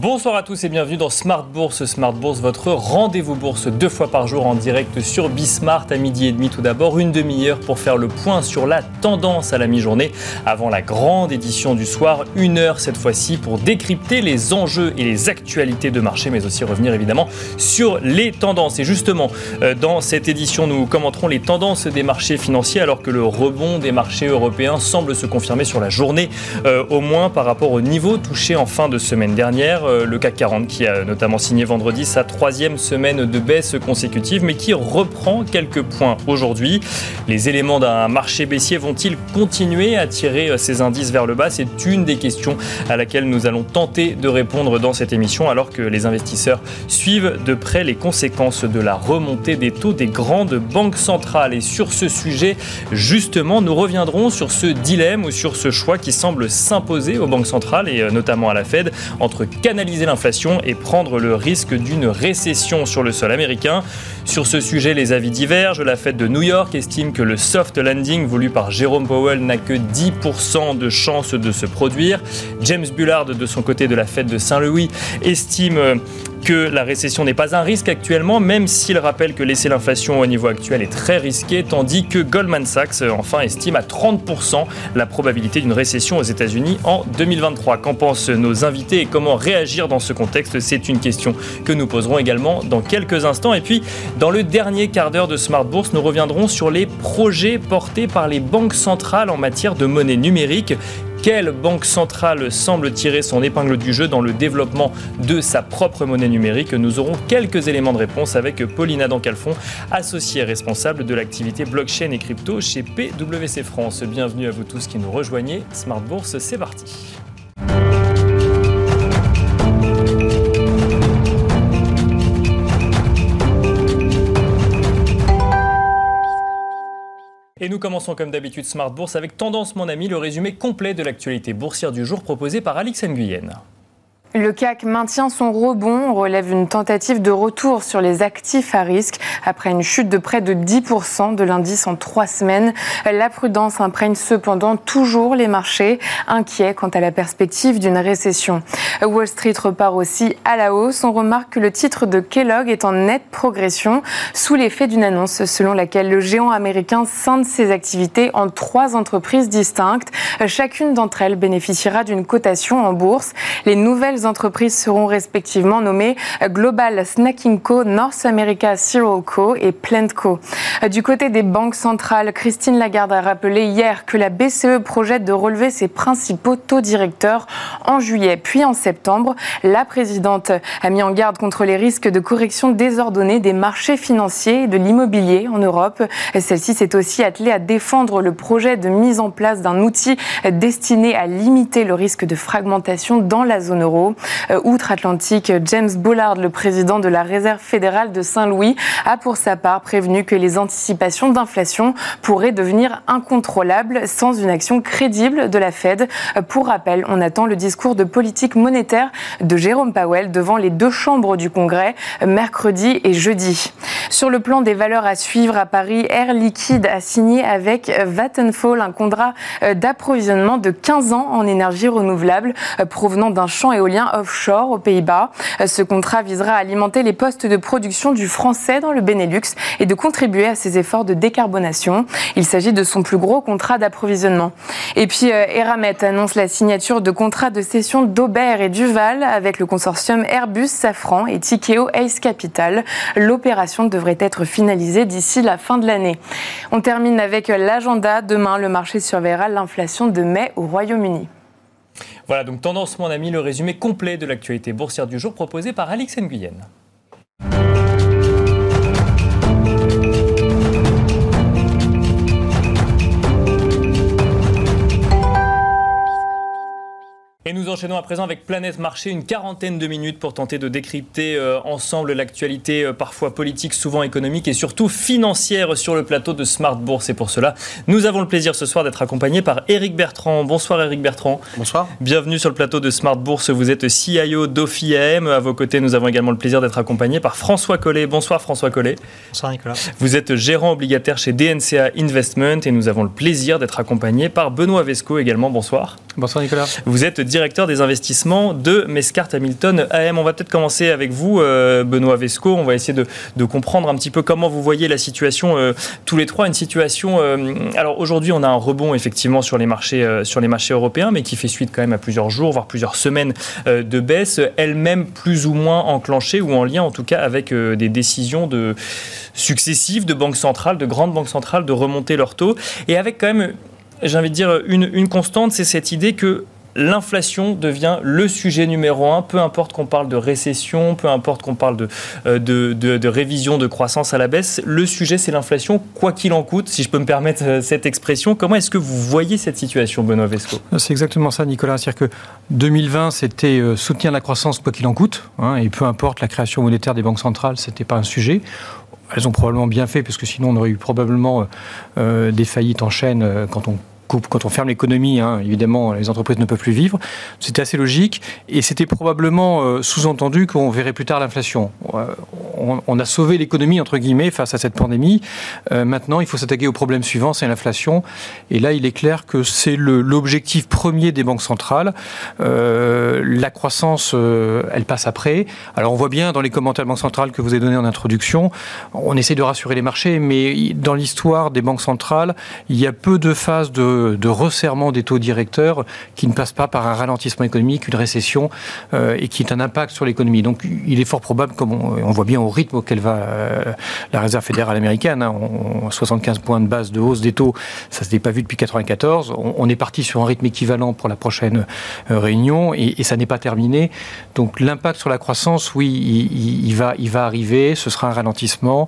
Bonsoir à tous et bienvenue dans Smart Bourse. Smart Bourse, votre rendez-vous bourse deux fois par jour en direct sur Bismart à midi et demi tout d'abord. Une demi-heure pour faire le point sur la tendance à la mi-journée avant la grande édition du soir. Une heure cette fois-ci pour décrypter les enjeux et les actualités de marché mais aussi revenir évidemment sur les tendances. Et justement, euh, dans cette édition, nous commenterons les tendances des marchés financiers alors que le rebond des marchés européens semble se confirmer sur la journée, euh, au moins par rapport au niveau touché en fin de semaine dernière. Euh, le CAC 40 qui a notamment signé vendredi sa troisième semaine de baisse consécutive, mais qui reprend quelques points aujourd'hui. Les éléments d'un marché baissier vont-ils continuer à tirer euh, ces indices vers le bas? C'est une des questions à laquelle nous allons tenter de répondre dans cette émission, alors que les investisseurs suivent de près les conséquences de la remontée des taux des grandes banques centrales. Et sur ce sujet, justement, nous reviendrons sur ce dilemme ou sur ce choix qui semble s'imposer aux banques centrales et euh, notamment à la Fed entre Canada l'inflation et prendre le risque d'une récession sur le sol américain. Sur ce sujet, les avis divergent. La Fed de New York estime que le soft landing voulu par Jérôme Powell n'a que 10% de chances de se produire. James Bullard, de son côté de la Fed de Saint-Louis, estime que la récession n'est pas un risque actuellement, même s'il rappelle que laisser l'inflation au niveau actuel est très risqué, tandis que Goldman Sachs, enfin, estime à 30% la probabilité d'une récession aux États-Unis en 2023. Qu'en pensent nos invités et comment réagir dans ce contexte? C'est une question que nous poserons également dans quelques instants. Et puis, dans le dernier quart d'heure de Smart Bourse, nous reviendrons sur les projets portés par les banques centrales en matière de monnaie numérique quelle banque centrale semble tirer son épingle du jeu dans le développement de sa propre monnaie numérique Nous aurons quelques éléments de réponse avec Paulina Dancalfon, associée responsable de l'activité blockchain et crypto chez PwC France. Bienvenue à vous tous qui nous rejoignez. Smart Bourse, c'est parti. Et nous commençons comme d'habitude Smart Bourse avec Tendance mon ami, le résumé complet de l'actualité boursière du jour proposé par Alix Nguyen. Le CAC maintient son rebond, relève une tentative de retour sur les actifs à risque après une chute de près de 10% de l'indice en trois semaines. La prudence imprègne cependant toujours les marchés, inquiets quant à la perspective d'une récession. Wall Street repart aussi à la hausse. On remarque que le titre de Kellogg est en nette progression sous l'effet d'une annonce selon laquelle le géant américain scinde ses activités en trois entreprises distinctes. Chacune d'entre elles bénéficiera d'une cotation en bourse. Les nouvelles entreprises seront respectivement nommées Global Snacking Co, North America Cereal Co et Plant Co. Du côté des banques centrales, Christine Lagarde a rappelé hier que la BCE projette de relever ses principaux taux directeurs en juillet puis en septembre. La présidente a mis en garde contre les risques de correction désordonnée des marchés financiers et de l'immobilier en Europe. Celle-ci s'est aussi attelée à défendre le projet de mise en place d'un outil destiné à limiter le risque de fragmentation dans la zone euro. Euh, outre-Atlantique, James Bullard, le président de la Réserve fédérale de Saint-Louis, a pour sa part prévenu que les anticipations d'inflation pourraient devenir incontrôlables sans une action crédible de la Fed. Euh, pour rappel, on attend le discours de politique monétaire de Jérôme Powell devant les deux chambres du Congrès euh, mercredi et jeudi. Sur le plan des valeurs à suivre à Paris, Air Liquide a signé avec Vattenfall un contrat d'approvisionnement de 15 ans en énergie renouvelable provenant d'un champ éolien offshore aux Pays-Bas. Ce contrat visera à alimenter les postes de production du français dans le Benelux et de contribuer à ses efforts de décarbonation. Il s'agit de son plus gros contrat d'approvisionnement. Et puis euh, Eramet annonce la signature de contrats de cession d'Aubert et Duval avec le consortium Airbus, Safran et Tikeo Ace Capital. L'opération devrait être finalisée d'ici la fin de l'année. On termine avec l'agenda. Demain, le marché surveillera l'inflation de mai au Royaume-Uni. Voilà, donc Tendance, mon ami, le résumé complet de l'actualité boursière du jour proposé par Alix Nguyen. Et nous enchaînons à présent avec Planète Marché, une quarantaine de minutes pour tenter de décrypter euh, ensemble l'actualité euh, parfois politique, souvent économique et surtout financière sur le plateau de Smart Bourse. Et pour cela, nous avons le plaisir ce soir d'être accompagné par Eric Bertrand. Bonsoir Eric Bertrand. Bonsoir. Bienvenue sur le plateau de Smart Bourse. Vous êtes CIO d'OFIAM. À vos côtés, nous avons également le plaisir d'être accompagné par François Collet. Bonsoir François Collet. Bonsoir Nicolas. Vous êtes gérant obligataire chez DNCA Investment et nous avons le plaisir d'être accompagné par Benoît Vesco également. Bonsoir. Bonsoir Nicolas. Vous êtes directeur des investissements de Mescart Hamilton AM. On va peut-être commencer avec vous, euh, Benoît Vesco. On va essayer de, comprendre un petit peu comment vous voyez la situation euh, tous les trois. Une situation. alors aujourd'hui, on a un rebond effectivement sur les marchés, sur les marchés européens, mais qui fait suite quand même à plusieurs jours, voire plusieurs semaines de baisse, elle-même plus ou moins enclenchée ou en lien en tout cas avec des décisions de successives de banques centrales, de grandes banques centrales, de remonter leurs taux, et avec quand même j'ai envie de dire, une constante, c'est cette idée que l'inflation devient le sujet numéro un, peu importe qu'on parle de récession, peu importe qu'on parle euh, de, révision de croissance à la baisse, le sujet c'est l'inflation, quoi qu'il en coûte, si je peux me permettre euh, cette expression. Comment est-ce que vous voyez cette situation, Benoît Vesco? C'est exactement ça, Nicolas. C'est-à-dire que 2020, c'était euh, soutenir la croissance, quoi qu'il en coûte, hein, et peu importe la création monétaire des banques centrales, c'était pas un sujet. Elles ont probablement bien fait, parce que sinon on aurait eu probablement des faillites en chaîne quand on quand on ferme l'économie, hein, évidemment, les entreprises ne peuvent plus vivre. C'était assez logique et c'était probablement euh, sous-entendu qu'on verrait plus tard l'inflation. Euh, on, a sauvé l'économie, entre guillemets, face à cette pandémie. Euh, maintenant, il faut s'attaquer au problème suivant, c'est l'inflation. Et là, il est clair que c'est l'objectif premier des banques centrales. la croissance, elle passe après. Alors, on voit bien dans les commentaires de banques centrales que vous avez donnés en introduction, on essaie de rassurer les marchés, mais dans l'histoire des banques centrales, il y a peu de phases de de, resserrement des taux directeurs qui ne passe pas par un ralentissement économique, une récession, euh, et qui est un impact sur l'économie. Donc il est fort probable, comme on, voit bien au rythme auquel va euh, la Réserve fédérale américaine, hein, 75 points de base de hausse des taux, ça ne s'était pas vu depuis 1994. On, est parti sur un rythme équivalent pour la prochaine euh, réunion, et, ça n'est pas terminé. Donc l'impact sur la croissance, oui, il, va, il va arriver, ce sera un ralentissement,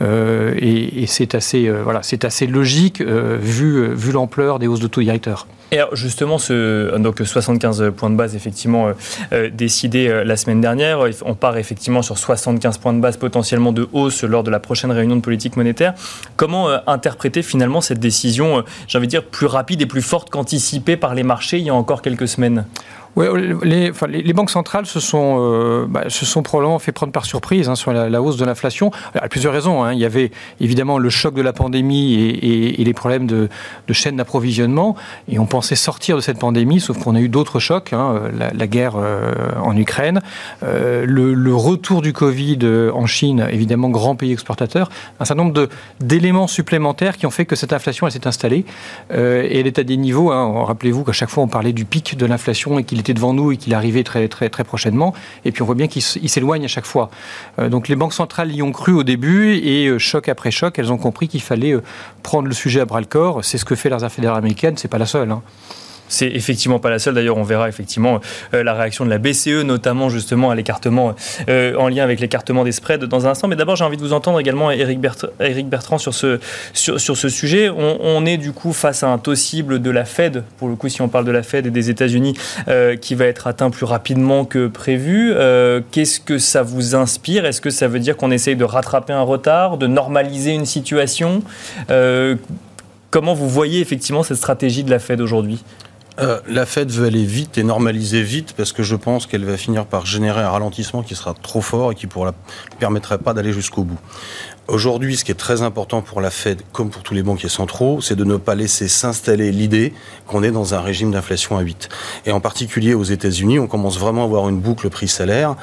et, c'est assez, voilà, assez logique vu, vu l'ampleur des hausses de taux directeurs. Et alors justement, ce, donc 75 points de base effectivement euh, euh, euh, la semaine dernière, on part effectivement sur 75 points de base potentiellement de hausse lors de la prochaine réunion de politique monétaire. Comment interpréter finalement cette décision, j'ai envie de dire, plus rapide et plus forte qu'anticipée par les marchés il y a encore quelques semaines? Oui, les, banques centrales se sont, euh, bah, se sont probablement fait prendre par surprise hein, sur la, hausse de l'inflation. À plusieurs raisons. Hein. Il y avait évidemment le choc de la pandémie et, les problèmes de, de chaîne d'approvisionnement. Et on pensait sortir de cette pandémie, sauf qu'on a eu d'autres chocs. Hein, la, guerre euh, en Ukraine, euh, le, retour du Covid en Chine, évidemment grand pays exportateur. Un certain nombre d'éléments supplémentaires qui ont fait que cette inflation s'est installée. Et elle est à des niveaux. Rappelez-vous qu'à chaque fois on parlait du pic de l'inflation et qu'il était devant nous et qu'il arrivait très, très, très prochainement. Et puis on voit bien qu'il s'éloigne à chaque fois. Euh, donc les banques centrales y ont cru au début et euh, choc après choc, elles ont compris qu'il fallait euh, prendre le sujet à bras le corps. C'est ce que fait la Réserve fédérale américaine, c'est pas la seule. Hein. C'est effectivement pas la seule. D'ailleurs, on verra effectivement euh, la réaction de la BCE, notamment justement à l'écartement euh, en lien avec l'écartement des spreads dans un instant. Mais d'abord, j'ai envie de vous entendre également, Eric, Bertrand, sur ce, sujet. On, est du coup face à un taux cible de la Fed, pour le coup, si on parle de la Fed et des États-Unis, euh, qui va être atteint plus rapidement que prévu. Qu'est-ce que ça vous inspire? Est-ce que ça veut dire qu'on essaye de rattraper un retard, de normaliser une situation? Comment vous voyez effectivement cette stratégie de la Fed aujourd'hui? Euh, la Fed veut aller vite et normaliser vite parce que je pense qu'elle va finir par générer un ralentissement qui sera trop fort et qui ne permettrait pas d'aller jusqu'au bout. Aujourd'hui, ce qui est très important pour la Fed, comme pour tous les banquiers centraux, c'est de ne pas laisser s'installer l'idée qu'on est dans un régime d'inflation à 8. Et en particulier aux États-Unis, on commence vraiment à avoir une boucle prix-salaire.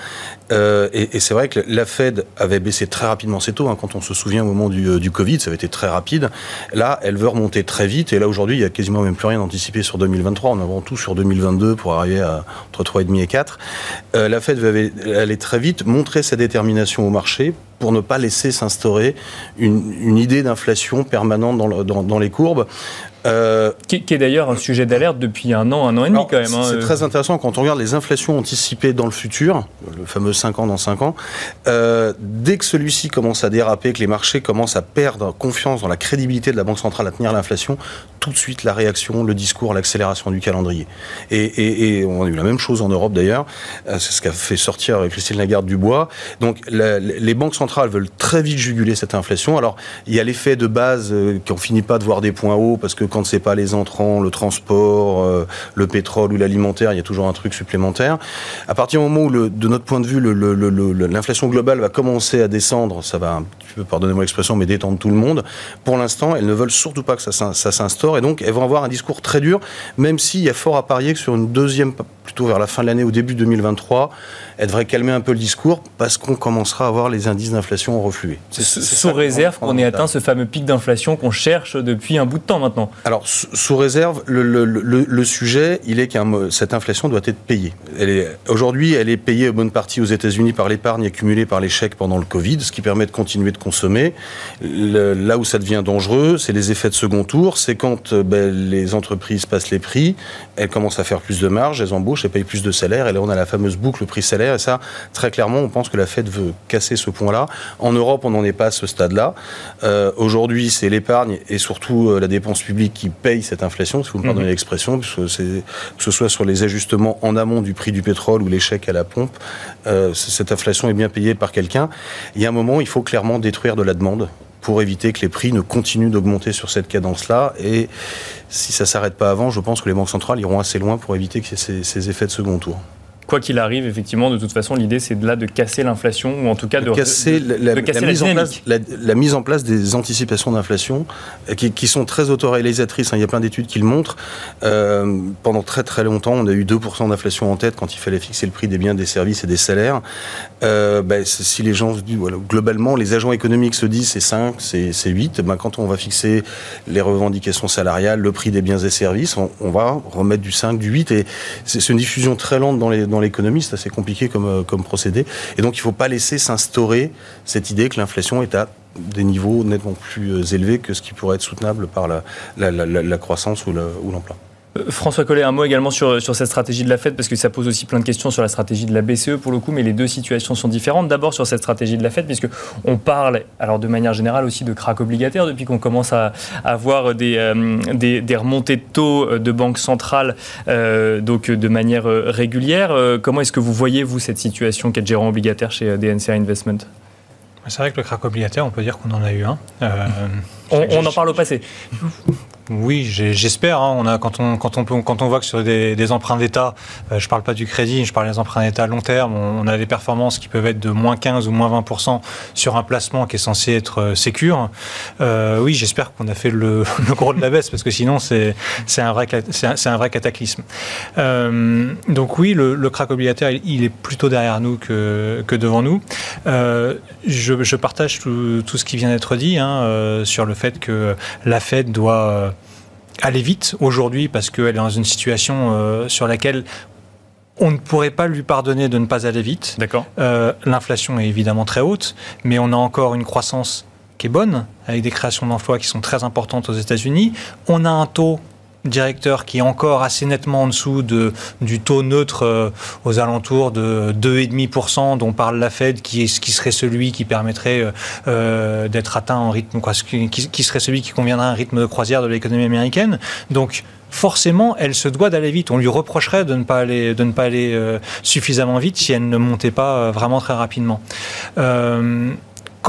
Euh, et, c'est vrai que la Fed avait baissé très rapidement ses taux. Hein, quand on se souvient au moment du, euh, du, Covid, ça avait été très rapide. Là, elle veut remonter très vite. Et là, aujourd'hui, il y a quasiment même plus rien anticipé sur 2023. On avance tout sur 2022 pour arriver à entre 3,5 et 4. Euh, la Fed veut aller très vite, montrer sa détermination au marché pour ne pas laisser s'instaurer une, idée d'inflation permanente dans, les courbes. Euh, qui, est d'ailleurs un sujet d'alerte depuis un an, un an et demi quand même. Hein, c'est euh. très intéressant quand on regarde les inflations anticipées dans le futur, le fameux 5 ans dans 5 ans. Euh, dès que celui-ci commence à déraper, que les marchés commencent à perdre confiance dans la crédibilité de la Banque centrale à tenir l'inflation, tout de suite la réaction, le discours, l'accélération du calendrier. Et, et, et, on a eu la même chose en Europe d'ailleurs. C'est ce qu'a fait sortir Christine Lagarde du bois. Donc la, les banques centrales veulent très vite juguler cette inflation. Alors il y a l'effet de base qu'on finit pas de voir des points hauts parce que quand c'est pas les entrants, le transport, euh, le pétrole ou l'alimentaire, il y a toujours un truc supplémentaire. À partir du moment où, le, de notre point de vue, l'inflation globale va commencer à descendre, ça va un petit peu, pardonnez-moi l'expression, mais détendre tout le monde. Pour l'instant, elles ne veulent surtout pas que ça, ça s'instaure et donc elles vont avoir un discours très dur, même s'il y a fort à parier que sur une deuxième, plutôt vers la fin de l'année ou début 2023, elle devrait calmer un peu le discours parce qu'on commencera à voir les indices d'inflation refluer. Sous réserve qu'on ait atteint ce fameux pic d'inflation qu'on cherche depuis un bout de temps maintenant. Alors, sous réserve, le, sujet, il est que cette inflation doit être payée. Aujourd'hui, elle est payée en bonne partie aux États-Unis par l'épargne accumulée par les chèques pendant le Covid, ce qui permet de continuer de consommer. là où ça devient dangereux, c'est les effets de second tour. C'est quand euh, ben, les entreprises passent les prix, elles commencent à faire plus de marge, elles embauchent, elles payent plus de salaire, et là on a la fameuse boucle prix-salaire. Et ça, très clairement, on pense que la Fed veut casser ce point-là. En Europe, on n'en est pas à ce stade-là. Euh, aujourd'hui, c'est l'épargne et surtout euh, la dépense publique qui paye cette inflation, si vous me pardonnez mhm. l'expression, que ce soit sur les ajustements en amont du prix du pétrole ou les chèques à la pompe, euh, cette inflation est bien payée par quelqu'un. Il y a un moment, il faut clairement détruire de la demande pour éviter que les prix ne continuent d'augmenter sur cette cadence-là. Et si ça ne s'arrête pas avant, je pense que les banques centrales iront assez loin pour éviter ait ces effets de second tour quoi qu'il arrive, effectivement, de toute façon, l'idée, c'est de là de casser l'inflation, ou en tout cas de, casser, la, mise en place, la, mise en place des anticipations d'inflation, euh, qui, sont très autoréalisatrices. Hein. Il y a plein d'études qui le montrent. Euh, pendant très très longtemps, on a eu 2% d'inflation en tête quand il fallait fixer le prix des biens, des services et des salaires. Euh, ben, si les gens, voilà, globalement, les agents économiques se disent c'est 5, c'est 8, ben, quand on va fixer les revendications salariales, le prix des biens et services, on, va remettre du 5, du 8. Et c'est une diffusion très lente dans les l'économie, c'est assez compliqué comme, euh, comme procédé. Et donc il ne faut pas laisser s'instaurer cette idée que l'inflation est à des niveaux nettement plus euh, élevés que ce qui pourrait être soutenable par la, la croissance ou l'emploi. Euh, François Collet, un mot également sur, sur cette stratégie de la Fed, parce que ça pose aussi plein de questions sur la stratégie de la BCE pour le coup, mais les deux situations sont différentes. D'abord sur cette stratégie de la Fed, puisque on parle, alors de manière générale aussi de crack obligataire depuis qu'on commence à avoir des, euh, des, des, remontées de taux euh, de banque centrale donc de manière régulière. comment est-ce que vous voyez, vous, cette situation qu'être gérant obligataire chez DNCA Investment? C'est vrai que le crack obligataire, on peut dire qu'on en a eu un. On, on en parle au passé. Oui, j'espère. Hein. On a quand on quand on peut, quand on voit que sur des, des emprunts d'État, euh, je parle pas du crédit, je parle des emprunts d'État à long terme, on, a des performances qui peuvent être de moins 15 ou moins 20% sur un placement qui est censé être euh, sécure. Euh, oui, j'espère qu'on a fait le, le, gros de la baisse parce que sinon c'est c'est un vrai c'est un, vrai cataclysme. Euh, donc oui, le, le crack obligataire, il, est plutôt derrière nous que que devant nous. Euh, je, je, partage tout, tout, ce qui vient d'être dit hein, sur le fait que la Fed doit aller vite aujourd'hui parce qu'elle est dans une situation euh, sur laquelle on ne pourrait pas lui pardonner de ne pas aller vite. D'accord. Euh, l'inflation est évidemment très haute, mais on a encore une croissance qui est bonne, avec des créations d'emplois qui sont très importantes aux États-Unis. On a un taux directeur qui est encore assez nettement en dessous de, du taux neutre euh, aux alentours de 2,5% dont parle la Fed, qui, est, qui serait celui qui permettrait euh, euh, d'être atteint en rythme, quoi, qui, serait celui qui conviendrait à un rythme de croisière de l'économie américaine. Donc, forcément, elle se doit d'aller vite. On lui reprocherait de ne pas aller, de ne pas aller suffisamment vite si elle ne montait pas vraiment très rapidement.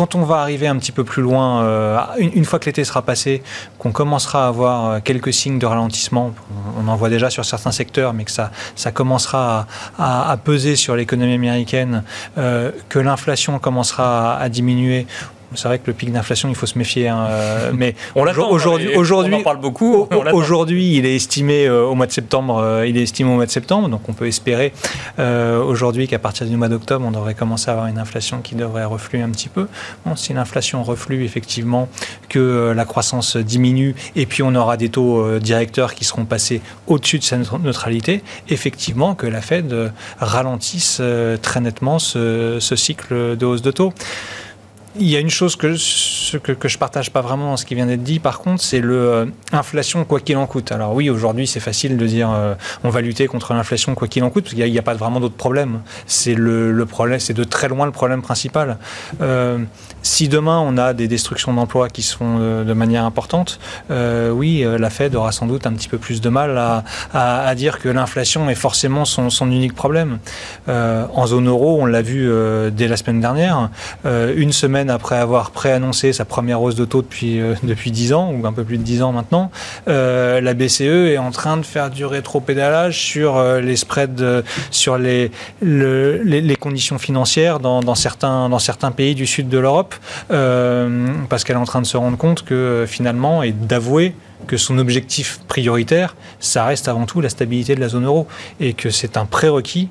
Quand on va arriver un petit peu plus loin, euh, une, fois que l'été sera passé, qu'on commencera à avoir euh, quelques signes de ralentissement, on, en voit déjà sur certains secteurs, mais que ça, commencera à, peser sur l'économie américaine, euh, que l'inflation commencera à diminuer, c'est vrai que le pic d'inflation, il faut se méfier. Hein, euh, mais aujourd'hui, aujourd'hui, on en parle beaucoup. Aujourd'hui, il est estimé euh, au mois de septembre. Euh, il est estimé au mois de septembre, donc on peut espérer aujourd'hui qu'à partir du mois d'octobre, on devrait commencer à avoir une inflation qui devrait refluer un petit peu. Bon, si l'inflation reflue effectivement, que la croissance diminue, et puis on aura des taux directeurs qui seront passés au-dessus de cette neutralité, effectivement que la Fed ralentisse très nettement ce, ce cycle de hausse de taux. Il y a une chose que, ce que, je partage pas vraiment dans ce qui vient d'être dit, par contre, c'est l'inflation euh, quoi qu'il en coûte. Alors oui, aujourd'hui, c'est facile de dire euh, on va lutter contre l'inflation quoi qu'il en coûte, parce qu'il n'y a, pas vraiment d'autres problèmes. C'est le, le, problème, de très loin le problème principal. Euh, si demain on a des destructions d'emplois qui se font de, de manière importante, euh, oui, la Fed aura sans doute un petit peu plus de mal à, à, à dire que l'inflation est forcément son, son unique problème. en zone euro, on l'a vu dès la semaine dernière, une semaine après avoir préannoncé sa première hausse de taux depuis, euh, depuis 10 ans, ou un peu plus de 10 ans maintenant, euh, la BCE est en train de faire du rétro-pédalage sur euh, les spreads, sur les, les, conditions financières dans, certains, dans certains pays du sud de l'Europe, parce qu'elle est en train de se rendre compte que finalement, et d'avouer que son objectif prioritaire, ça reste avant tout la stabilité de la zone euro et que c'est un prérequis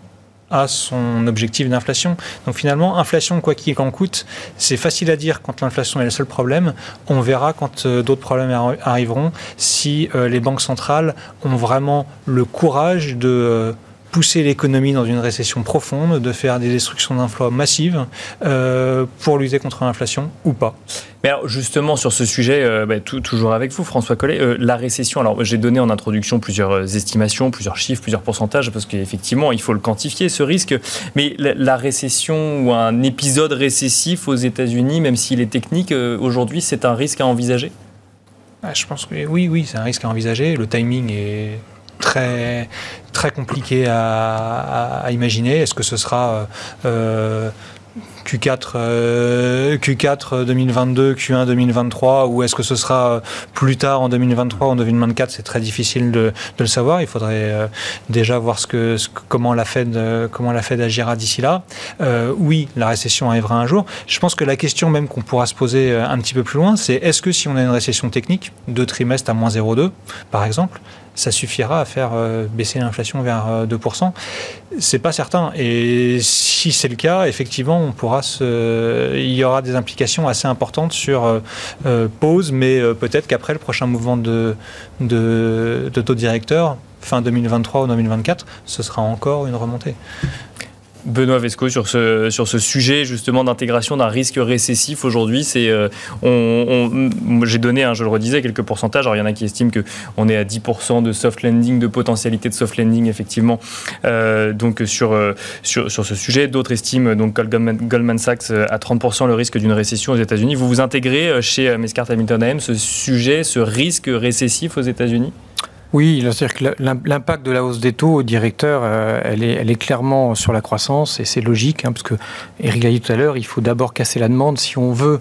à son objectif d'inflation. Donc finalement, inflation quoi qu'il en coûte, c'est facile à dire quand l'inflation est le seul problème. On verra quand euh, d'autres problèmes arriveront si euh, les banques centrales ont vraiment le courage de euh, pousser l'économie dans une récession profonde, de faire des destructions d'emplois massives euh, pour lutter contre l'inflation ou pas. Mais alors justement sur ce sujet, euh, bah, toujours avec vous François Collet, euh, la récession, alors j'ai donné en introduction plusieurs estimations, plusieurs chiffres, plusieurs pourcentages, parce qu'effectivement il faut le quantifier ce risque, mais la, récession ou un épisode récessif aux États-Unis, même s'il est technique, aujourd'hui c'est un risque à envisager? Ah, Je pense que oui, oui, c'est un risque à envisager. Le timing est très, très compliqué à, imaginer. Est-ce que ce sera Q4, Q4 2022, Q1 2023, ou est-ce que ce sera plus tard en 2023 ou en 2024 C'est très difficile de, le savoir. Il faudrait euh, déjà voir ce que, comment, la Fed, euh, comment la Fed agira d'ici là. Euh, oui, la récession arrivera un jour. Je pense que la question même qu'on pourra se poser un petit peu plus loin, c'est est-ce que si on a une récession technique, deux trimestres à moins 0,2 par exemple, ça suffira à faire euh, baisser l'inflation vers 2%. Euh, c'est pas certain. Et si c'est le cas, effectivement, on pourra il y aura des implications assez importantes sur euh, pause, mais peut-être qu'après le prochain mouvement de, de taux directeur, fin 2023 ou 2024, ce sera encore une remontée. Benoît Vesco sur ce, sur ce sujet justement d'intégration d'un risque récessif aujourd'hui. C'est, euh, on, j'ai donné, hein, je le redisais, quelques pourcentages. Alors il y en a qui estiment qu'on est à 10% de soft landing, de potentialité de soft landing effectivement, euh, donc sur, euh, sur, sur, ce sujet. D'autres estiment, donc Goldman, Goldman Sachs, à 30% le risque d'une récession aux États-Unis. Vous vous intégrez chez Mescart Hamilton AM ce sujet, ce risque récessif aux États-Unis? Oui, c'est-à-dire que l'impact de la hausse des taux au directeur, euh, elle, est, clairement sur la croissance et c'est logique, hein, parce que Eric l'a dit tout à l'heure, il faut d'abord casser la demande. Si on veut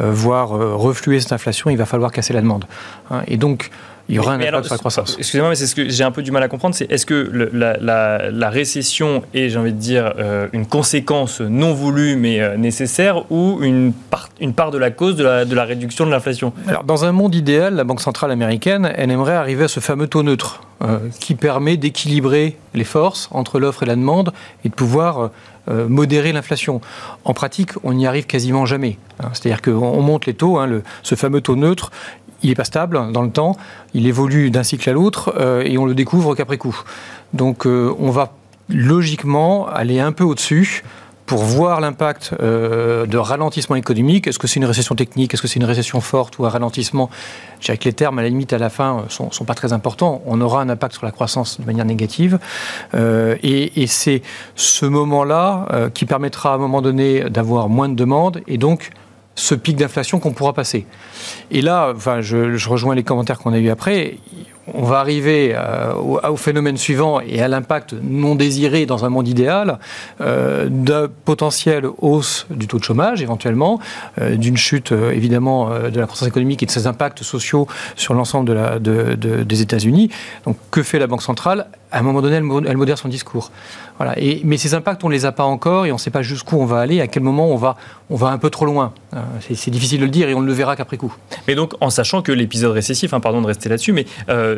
euh, voir euh, refluer cette inflation, il va falloir casser la demande. Hein. et donc, il y aura un impact sur la croissance. Excusez-moi, mais c'est ce que j'ai un peu du mal à comprendre. C'est est-ce que la, récession est, j'ai envie de dire, euh, une conséquence non voulue mais euh, nécessaire ou une part, une part de la cause de la, de la réduction de l'inflation? Alors, dans un monde idéal, la Banque centrale américaine, elle aimerait arriver à ce fameux taux neutre euh, qui permet d'équilibrer les forces entre l'offre et la demande et de pouvoir modérer l'inflation. En pratique, on n'y arrive quasiment jamais. Hein. C'est-à-dire qu'on monte les taux, hein, le, ce fameux taux neutre, il n'est pas stable dans le temps, il évolue d'un cycle à l'autre euh, et on le découvre qu'après coup. Donc euh, on va logiquement aller un peu au-dessus pour voir l'impact euh, de ralentissement économique. Est-ce que c'est une récession technique? Est-ce que c'est une récession forte ou un ralentissement? Je dirais que les termes, à la limite, à la fin, sont, sont pas très importants. On aura un impact sur la croissance de manière négative. et, et c'est ce moment-là qui permettra à un moment donné d'avoir moins de demandes et donc ce pic d'inflation qu'on pourra passer. Et là, je, rejoins les commentaires qu'on a eu après. On va arriver euh, au, phénomène suivant et à l'impact non désiré dans un monde idéal euh, de potentielle hausse du taux de chômage éventuellement, euh, d'une chute évidemment de la croissance économique et de ses impacts sociaux sur l'ensemble de des États-Unis. Donc que fait la Banque centrale? À un moment donné, elle, modère son discours. Voilà. Mais ces impacts, on ne les a pas encore et on ne sait pas jusqu'où on va aller, à quel moment on va, un peu trop loin. Euh, c'est difficile de le dire et on ne le verra qu'après coup. Mais donc, en sachant que l'épisode récessif, hein, pardon de rester là-dessus, mais euh,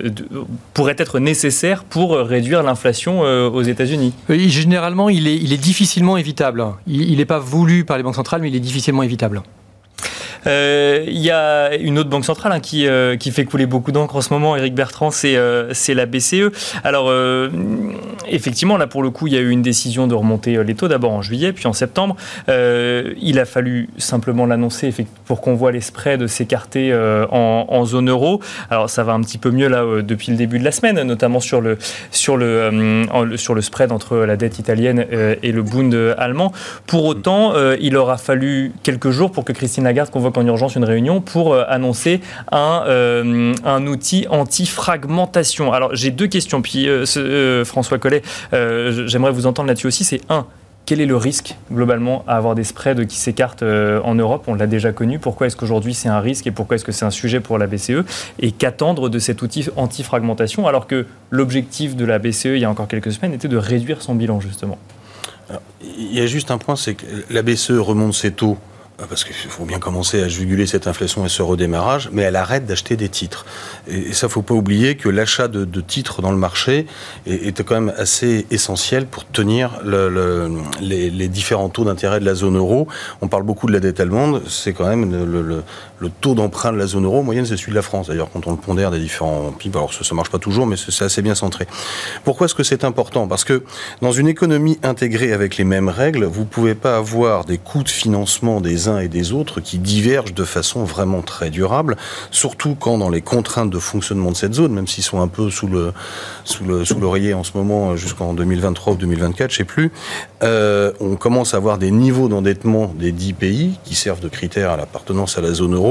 pourrait être nécessaire pour réduire l'inflation euh, aux États-Unis Généralement, il est, il est difficilement évitable. Il n'est pas voulu par les banques centrales, mais il est difficilement évitable. Euh, il y a une autre banque centrale hein, qui, euh, qui fait couler beaucoup d'encre en ce moment, Eric Bertrand, c'est euh, la BCE. Alors, effectivement, là, pour le coup, il y a eu une décision de remonter les taux, d'abord en juillet, puis en septembre. il a fallu simplement l'annoncer pour qu'on voit les spreads s'écarter en, en, zone euro. Alors, ça va un petit peu mieux là depuis le début de la semaine, notamment sur le, sur le, sur le spread entre la dette italienne et le Bund allemand. Pour autant, il aura fallu quelques jours pour que Christine Lagarde convoque en urgence une réunion pour euh, annoncer un, euh, un outil anti-fragmentation. Alors j'ai deux questions, puis euh, François Collet, j'aimerais vous entendre là-dessus aussi. C'est un, quel est le risque globalement à avoir des spreads qui s'écartent en Europe? On l'a déjà connu. Pourquoi est-ce qu'aujourd'hui c'est un risque et pourquoi est-ce que c'est un sujet pour la BCE Et qu'attendre de cet outil anti-fragmentation alors que l'objectif de la BCE il y a encore quelques semaines était de réduire son bilan justement? Il y a juste un point, c'est que la BCE remonte ses taux parce qu'il faut bien commencer à juguler cette inflation et ce redémarrage, mais elle arrête d'acheter des titres. Et, ça, faut pas oublier que l'achat de, titres dans le marché était quand même assez essentiel pour tenir les, différents taux d'intérêt de la zone euro. On parle beaucoup de la dette allemande, c'est quand même le, taux d'emprunt de la zone euro en moyenne, c'est celui de la France. D'ailleurs, quand on le pondère des différents PIB, alors ça ne marche pas toujours, mais c'est assez bien centré. Pourquoi est-ce que c'est important? Parce que dans une économie intégrée avec les mêmes règles, vous ne pouvez pas avoir des coûts de financement des uns et des autres qui divergent de façon vraiment très durable, surtout quand dans les contraintes de fonctionnement de cette zone, même s'ils sont un peu sous le sous le l'oreiller en ce moment jusqu'en 2023 ou 2024, je sais plus, euh, on commence à avoir des niveaux d'endettement des dix pays qui servent de critères à l'appartenance à la zone euro,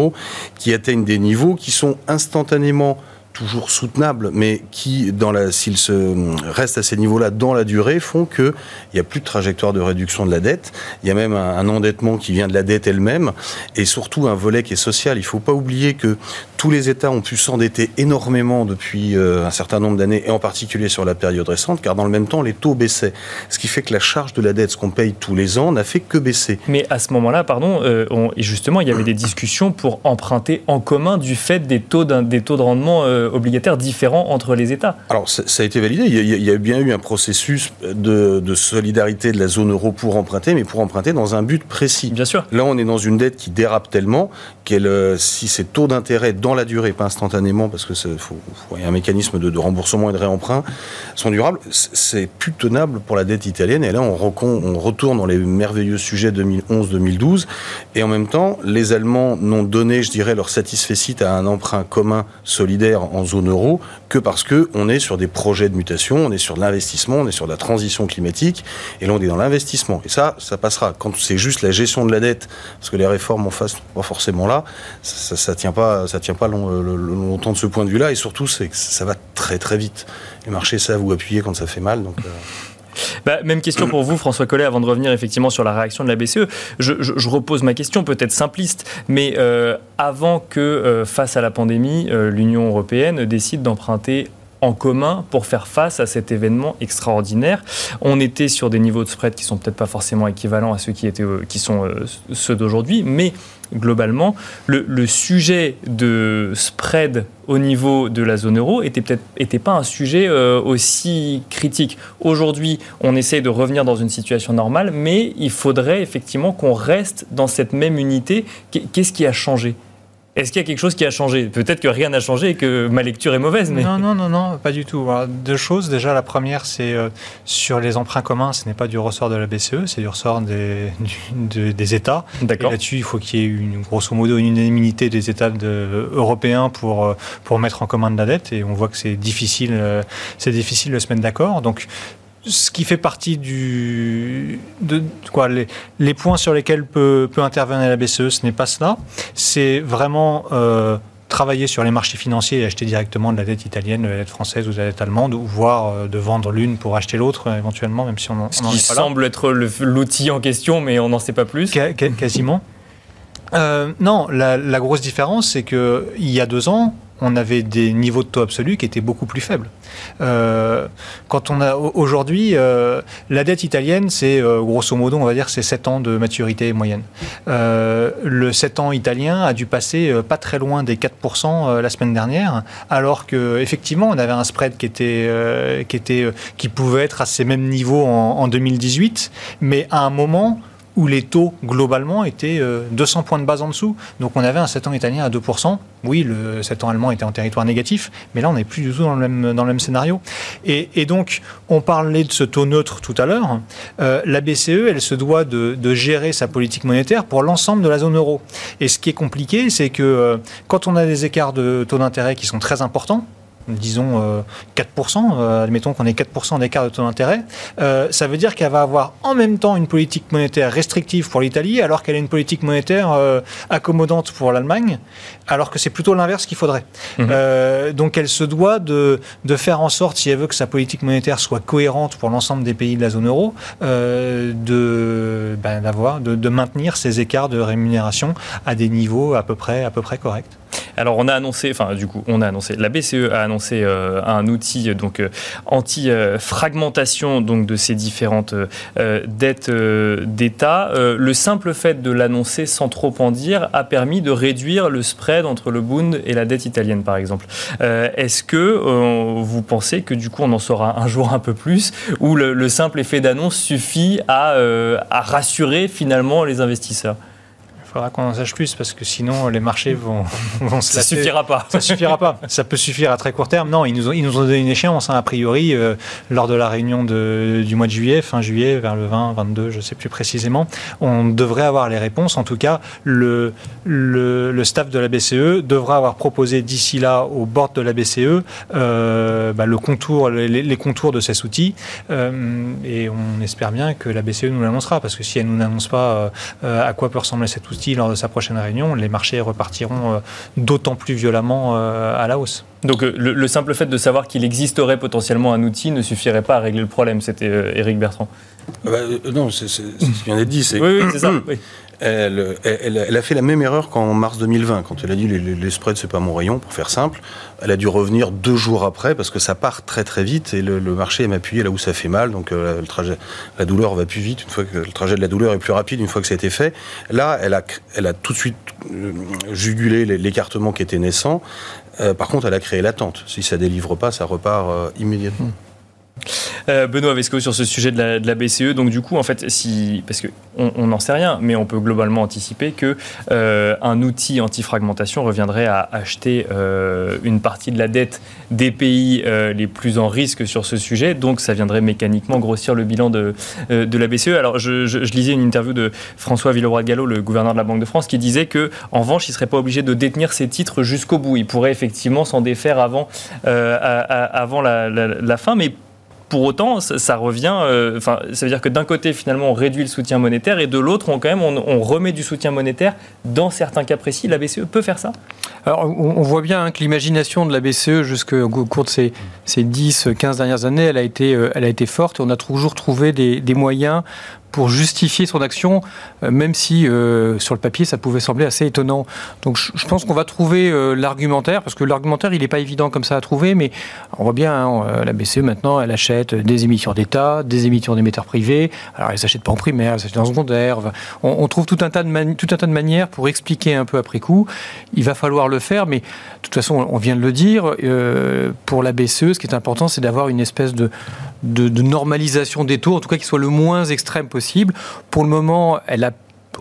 qui atteignent des niveaux qui sont instantanément toujours soutenables, mais qui, s'ils se restent à ces niveaux-là dans la durée, font qu'il n'y a plus de trajectoire de réduction de la dette. Il y a même un, un endettement qui vient de la dette elle-même, et surtout un volet qui est social. Il ne faut pas oublier que tous les États ont pu s'endetter énormément depuis euh, un certain nombre d'années, et en particulier sur la période récente, car dans le même temps, les taux baissaient. Ce qui fait que la charge de la dette, ce qu'on paye tous les ans, n'a fait que baisser. Mais à ce moment-là, pardon, euh, justement, il y avait des discussions pour emprunter en commun du fait des taux, des taux de rendement euh, obligataires différents entre les États. Alors, ça, a été validé. Il y, a, bien eu un processus de, de, solidarité de la zone euro pour emprunter, mais pour emprunter dans un but précis. Bien sûr. Là, on est dans une dette qui dérape tellement si ces taux d'intérêt dans la durée, pas instantanément, parce que faut, y a un mécanisme de, remboursement et de réemprunt, sont durables, c'est plus tenable pour la dette italienne. Et là, on, retourne dans les merveilleux sujets 2011-2012. Et en même temps, les Allemands n'ont donné, je dirais, leur satisfait à un emprunt commun solidaire en zone euro que parce que on est sur des projets de mutation, on est sur de l'investissement, on est sur de la transition climatique. Et là, on est dans l'investissement. Et ça, ça passera. Quand c'est juste la gestion de la dette, parce que les réformes en face, pas forcément là, ça, ça, tient pas, ça tient pas long, longtemps de ce point de vue-là. Et surtout, c'est que ça va très très vite. Les marchés savent vous appuyer quand ça fait mal. Donc, euh. bah, même question pour vous, François Collet, avant de revenir effectivement sur la réaction de la BCE. Je, repose ma question, peut-être simpliste, mais euh, avant que, euh, face à la pandémie, l'Union européenne décide d'emprunter en commun pour faire face à cet événement extraordinaire. On était sur des niveaux de spread qui sont peut-être pas forcément équivalents à ceux qui, étaient, euh, qui sont euh, ceux d'aujourd'hui, mais globalement, le, sujet de spread au niveau de la zone euro était peut-être était pas un sujet euh, aussi critique. Aujourd'hui, on essaye de revenir dans une situation normale, mais il faudrait effectivement qu'on reste dans cette même unité. Qu'est-ce qui a changé? Est-ce qu'il y a quelque chose qui a changé? Peut-être que rien n'a changé et que ma lecture est mauvaise. Mais... Non, non, non, non, pas du tout. deux choses. Déjà, la première, c'est euh, sur les emprunts communs, ce n'est pas du ressort de la BCE, c'est du ressort des, des États. D'accord. Là-dessus, il faut qu'il y ait une, grosso modo une unanimité des États européens pour, euh, pour mettre en commun de la dette. Et on voit que c'est difficile, euh, c'est difficile de se mettre d'accord. Donc, ce qui fait partie du, de, quoi, les, points sur lesquels peut, peut intervenir la BCE, ce n'est pas cela. C'est vraiment euh, travailler sur les marchés financiers et acheter directement de la dette italienne, de la dette française ou de la dette allemande, ou voir euh, de vendre l'une pour acheter l'autre euh, éventuellement, même si on n'en est pas semble être l'outil en question, mais on n'en sait pas plus. quasiment. non, la, la grosse différence, c'est qu'il y a deux ans, on avait des niveaux de taux absolus qui étaient beaucoup plus faibles. Euh, quand on a aujourd'hui, euh, la dette italienne, c'est euh, grosso modo, on va dire, c'est 7 ans de maturité moyenne. le 7 ans italien a dû passer pas très loin des 4% la semaine dernière, alors que effectivement, on avait un spread qui était, qui était, qui pouvait être à ces mêmes niveaux en, en 2018, mais à un moment où les taux globalement étaient 200 euh, points de base en dessous. Donc on avait un 7 ans italien à 2%. Oui, le 7 ans allemand était en territoire négatif, mais là on n'est plus du tout dans le même, dans le même scénario. Et, donc on parlait de ce taux neutre tout à l'heure. Euh, la BCE, elle se doit de, gérer sa politique monétaire pour l'ensemble de la zone euro. Et ce qui est compliqué, c'est que euh, quand on a des écarts de taux d'intérêt qui sont très importants, disons 4%, euh, euh, admettons qu'on ait 4% d'écart de taux d'intérêt, euh, ça veut dire qu'elle va avoir en même temps une politique monétaire restrictive pour l'Italie, alors qu'elle a une politique monétaire accommodante pour l'Allemagne, alors que c'est plutôt l'inverse qu'il faudrait. Mhm. donc elle se doit de, de, faire en sorte, si elle veut que sa politique monétaire soit cohérente pour l'ensemble des pays de la zone euro, de, ben, d'avoir, de, de maintenir ces écarts de rémunération à des niveaux à peu près, à peu près corrects. Alors on a annoncé, enfin du coup on a annoncé, la BCE a annoncé euh, un outil euh, anti-fragmentation donc de ces différentes euh, dettes d'État. le simple fait de l'annoncer sans trop en dire a permis de réduire le spread entre le Bund et la dette italienne par exemple. Est-ce que vous pensez que du coup on en saura un jour un peu plus ou le, simple effet d'annonce suffit à rassurer finalement les investisseurs? Il faudra qu'on en sache plus parce que sinon les marchés vont, vont se Ça suffira pas. Ça suffira pas. Ça peut suffire à très court terme. Non, ils nous ont, ils nous ont donné une échéance, hein, a priori, euh, lors de la réunion de, du mois de juillet, fin juillet, vers le 20, 22, je ne sais plus précisément. On devrait avoir les réponses. En tout cas, le, le, le staff de la BCE devra avoir proposé d'ici là au board de la BCE euh, bah, le contour, les, les, contours de ces outils. Euh, et on espère bien que la BCE nous l'annoncera parce que si elle ne nous annonce pas euh, à quoi peut ressembler cet outil, lors de sa prochaine réunion, les marchés repartiront euh, d'autant plus violemment euh, à la hausse. Donc euh, le, simple fait de savoir qu'il existerait potentiellement un outil ne suffirait pas à régler le problème, c'était Eric Bertrand. Ah bah, non, c'est ce qui vient d'être dit. Oui, oui c'est ça. Elle, elle, a fait la même erreur qu'en mars 2020, quand elle a dit les, les spreads, c'est pas mon rayon, pour faire simple. Elle a dû revenir deux jours après parce que ça part très très vite et le, marché aime appuyer là où ça fait mal. Donc le trajet, la douleur va plus vite une fois que le trajet de la douleur est plus rapide une fois que ça a été fait. Là, elle a, elle a tout de suite jugulé l'écartement qui était naissant. Euh, par contre, elle a créé l'attente. Si ça délivre pas, ça repart euh, immédiatement. Euh, Benoît Vesco sur ce sujet de la, BCE. Donc du coup, en fait, si parce que on n'en sait rien, mais on peut globalement anticiper que euh, un outil anti-fragmentation reviendrait à acheter euh, une partie de la dette des pays les plus en risque sur ce sujet. Donc ça viendrait mécaniquement grossir le bilan de, de la BCE. Alors je, lisais une interview de François Villeroy-Gallo, le gouverneur de la Banque de France, qui disait que en revanche, il serait pas obligé de détenir ses titres jusqu'au bout. Il pourrait effectivement s'en défaire avant, avant la, la fin, mais pour autant, ça, revient. Euh, enfin, ça veut dire que d'un côté, finalement, on réduit le soutien monétaire et de l'autre, on, quand même, on, remet du soutien monétaire dans certains cas précis. La BCE peut faire ça? Alors, on, voit bien hein, que l'imagination de la BCE jusqu'au cours de ces, ces 10, 15 dernières années, elle a été, euh, elle a été forte et on a toujours trouvé des moyens pour justifier son action, euh, même si euh, sur le papier ça pouvait sembler assez étonnant. Donc je, pense qu'on va trouver euh, l'argumentaire, parce que l'argumentaire il n'est pas évident comme ça à trouver, mais on voit bien, hein, la BCE maintenant elle achète des émissions d'État, des émissions d'émetteurs privés, alors elle s'achète pas en primaire, elle s'achète en secondaire, on, trouve tout un, tas de un tas de manières pour expliquer un peu après coup. Il va falloir le faire, mais de toute façon on vient de le dire, pour la BCE ce qui est important c'est d'avoir une espèce de, de, normalisation des taux, en tout cas qui soit le moins extrême possible. Pour le moment, elle a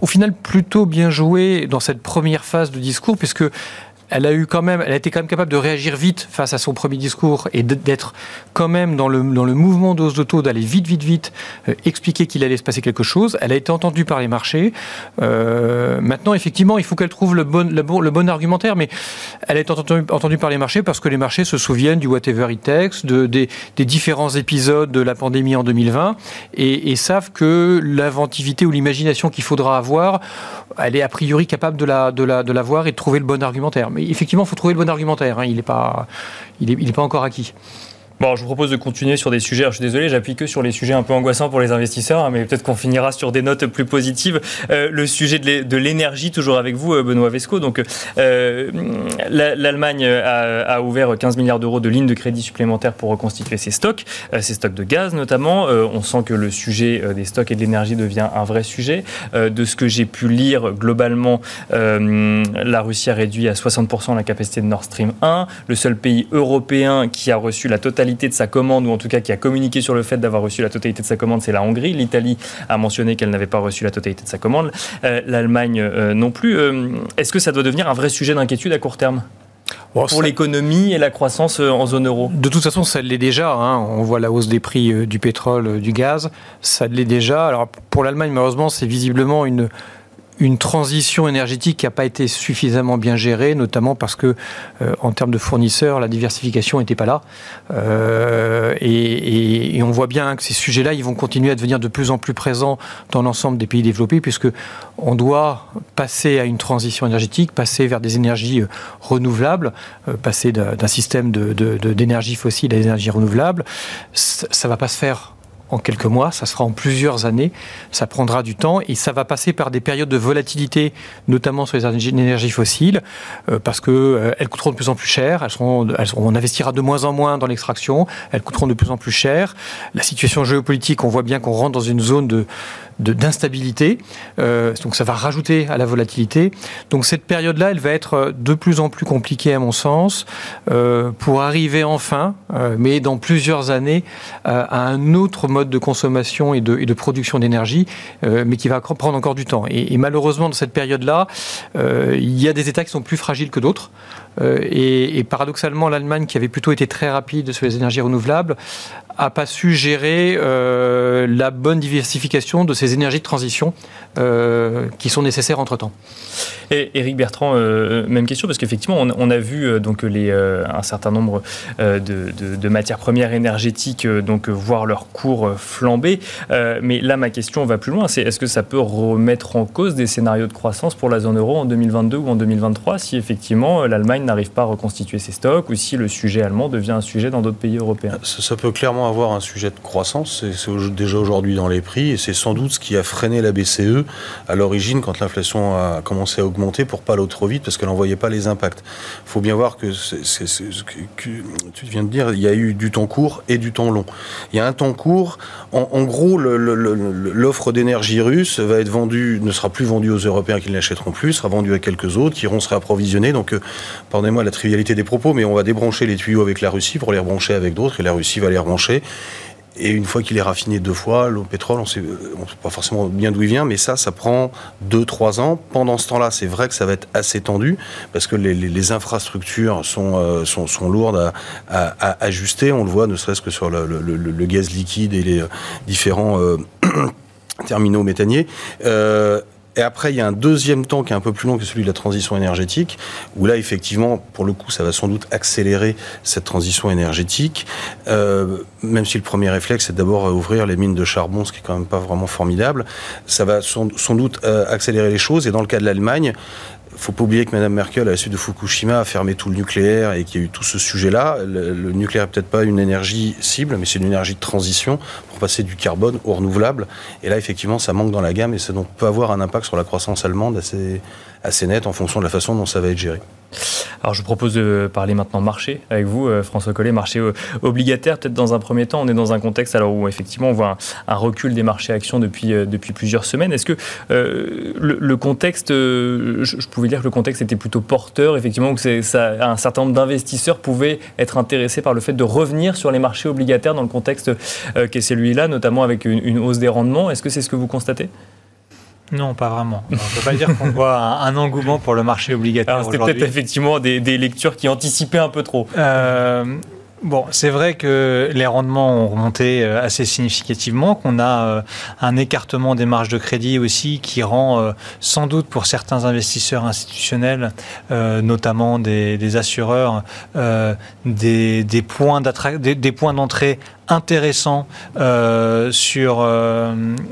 au final plutôt bien joué dans cette première phase de discours, puisque elle a été quand même capable de réagir vite face à son premier discours et d'être quand même dans le, mouvement hausse de d'aller vite, vite, vite, euh, expliquer qu'il allait se passer quelque chose. Elle a été entendue par les marchés. Euh, maintenant, effectivement, il faut qu'elle trouve le bon, le, bon, argumentaire, mais elle a été entendue, par les marchés parce que les marchés se souviennent du whatever it takes, de, des, différents épisodes de la pandémie en 2020 et, et savent que l'inventivité ou l'imagination qu'il faudra avoir, elle est a priori capable de la, de la, de la voir et de trouver le bon argumentaire mais effectivement, il faut trouver le bon argumentaire. Hein. Il n'est pas, il est, pas encore acquis. Bon, je vous propose de continuer sur des sujets. je suis désolé, j'appuie que sur les sujets un peu angoissants pour les investisseurs, hein, mais peut-être qu'on finira sur des notes plus positives. Euh, le sujet de l'énergie, toujours avec vous, euh, Benoît Vesco. Donc, euh, l'Allemagne a, ouvert 15 milliards d'euros de lignes de crédit supplémentaires pour reconstituer ses stocks, ses stocks de gaz notamment. on sent que le sujet des stocks et de l'énergie devient un vrai sujet. de ce que j'ai pu lire, globalement, la Russie a réduit à 60% la capacité de Nord Stream 1. Le seul pays européen qui a reçu la totalité de sa commande, ou en tout cas qui a communiqué sur le fait d'avoir reçu la totalité de sa commande, c'est la Hongrie. L'Italie a mentionné qu'elle n'avait pas reçu la totalité de sa commande. Euh, L'Allemagne euh, non plus. Euh, est-ce que ça doit devenir un vrai sujet d'inquiétude à court terme pour l'économie et la croissance en zone euro? De toute façon, ça l'est déjà. Hein. On voit la hausse des prix du pétrole, du gaz. Ça l'est déjà. Alors pour l'Allemagne, malheureusement, c'est visiblement une, une transition énergétique qui n'a pas été suffisamment bien gérée, notamment parce que, euh, en termes de fournisseurs, la diversification n'était pas là. Euh, et, on voit bien que ces sujets-là, ils vont continuer à devenir de plus en plus présents dans l'ensemble des pays développés, puisque on doit passer à une transition énergétique, passer vers des énergies euh, renouvelables, passer d'un système d'énergie de, fossile à des énergies renouvelables. Ça ne va pas se faire en quelques mois, ça sera en plusieurs années, ça prendra du temps et ça va passer par des périodes de volatilité, notamment sur les énergies fossiles, euh, parce qu'elles euh, coûteront de plus en plus cher, elles on investira de moins en moins dans l'extraction, elles coûteront de plus en plus cher. La situation géopolitique, on voit bien qu'on rentre dans une zone de d'instabilité. Euh, donc ça va rajouter à la volatilité. Donc cette période-là, elle va être de plus en plus compliquée à mon sens euh, pour arriver enfin, euh, mais dans plusieurs années, à un autre mode de consommation et de, et de production d'énergie, mais qui va prendre encore du temps. Et, et malheureusement, dans cette période-là, il y a des États qui sont plus fragiles que d'autres. Et, et, paradoxalement, l'Allemagne, qui avait plutôt été très rapide sur les énergies renouvelables, a pas su gérer euh, la bonne diversification de ces énergies de transition euh, qui sont nécessaires entre-temps. Et Éric Bertrand, euh, même question, parce qu'effectivement, on, a vu donc les, un certain nombre de, matières premières énergétiques donc voir leur cours flamber. mais là, ma question va plus loin. C'est est-ce que ça peut remettre en cause des scénarios de croissance pour la zone euro en 2022 ou en 2023 si effectivement l'Allemagne n'arrive pas à reconstituer ses stocks ou si le sujet allemand devient un sujet dans d'autres pays européens? Ça peut clairement avoir un sujet de croissance. C'est déjà aujourd'hui dans les prix et c'est sans doute ce qui a freiné la BCE à l'origine quand l'inflation a commencé à augmenter pour pas aller trop vite parce qu'elle n'en voyait pas les impacts. Il faut bien voir que tu viens de dire, il y a eu du temps court et du temps long. Il y a un temps court. En, gros, l'offre d'énergie russe va être vendue, ne sera plus vendue aux Européens qui ne l'achèteront plus, sera vendue à quelques autres qui iront se réapprovisionner. Donc, euh, pardonnez-moi la trivialité des propos, mais on va débrancher les tuyaux avec la Russie pour les rebrancher avec d'autres et la Russie va les rebrancher. Et une fois qu'il est raffiné deux fois, le pétrole, on ne sait pas forcément bien d'où il vient, mais ça, ça prend deux, trois ans. Pendant ce temps-là, c'est vrai que ça va être assez tendu, parce que les, infrastructures sont, euh, lourdes à, ajuster. On le voit, ne serait-ce que sur le, gaz liquide et les euh, différents euh, terminaux méthaniers. Et après, il y a un deuxième temps qui est un peu plus long que celui de la transition énergétique, où là, effectivement, pour le coup, ça va sans doute accélérer cette transition énergétique, euh, même si le premier réflexe, c'est d'abord ouvrir les mines de charbon, ce qui est quand même pas vraiment formidable. Ça va sans, doute euh, accélérer les choses. Et dans le cas de l'Allemagne, faut pas oublier que Mme Merkel, à la suite de Fukushima, a fermé tout le nucléaire et qu'il y a eu tout ce sujet-là. Le, nucléaire n'est peut-être pas une énergie cible, mais c'est une énergie de transition pour passer du carbone au renouvelable. Et là, effectivement, ça manque dans la gamme et ça peut avoir un impact sur la croissance allemande assez, assez net en fonction de la façon dont ça va être géré. Alors je vous propose de parler maintenant marché avec vous, euh, François Collet, marché euh, obligataire. Peut-être dans un premier temps, on est dans un contexte alors où effectivement on voit un, recul des marchés actions depuis, euh, depuis plusieurs semaines. Est-ce que le, contexte, je, pouvais dire que le contexte était plutôt porteur, effectivement, que ça, un certain nombre d'investisseurs pouvaient être intéressés par le fait de revenir sur les marchés obligataires dans le contexte qui est celui-là, notamment avec une hausse des rendements? Est-ce que c'est ce que vous constatez? Non, pas vraiment. On ne peut pas dire qu'on voit un, engouement pour le marché obligataire. C'était peut-être effectivement des, lectures qui anticipaient un peu trop. Euh, Bon, c'est vrai que les rendements ont remonté euh, assez significativement, qu'on a euh, un écartement des marges de crédit aussi qui rend sans doute pour certains investisseurs institutionnels, notamment des, assureurs, des, des, points des, d'entrée intéressants sur,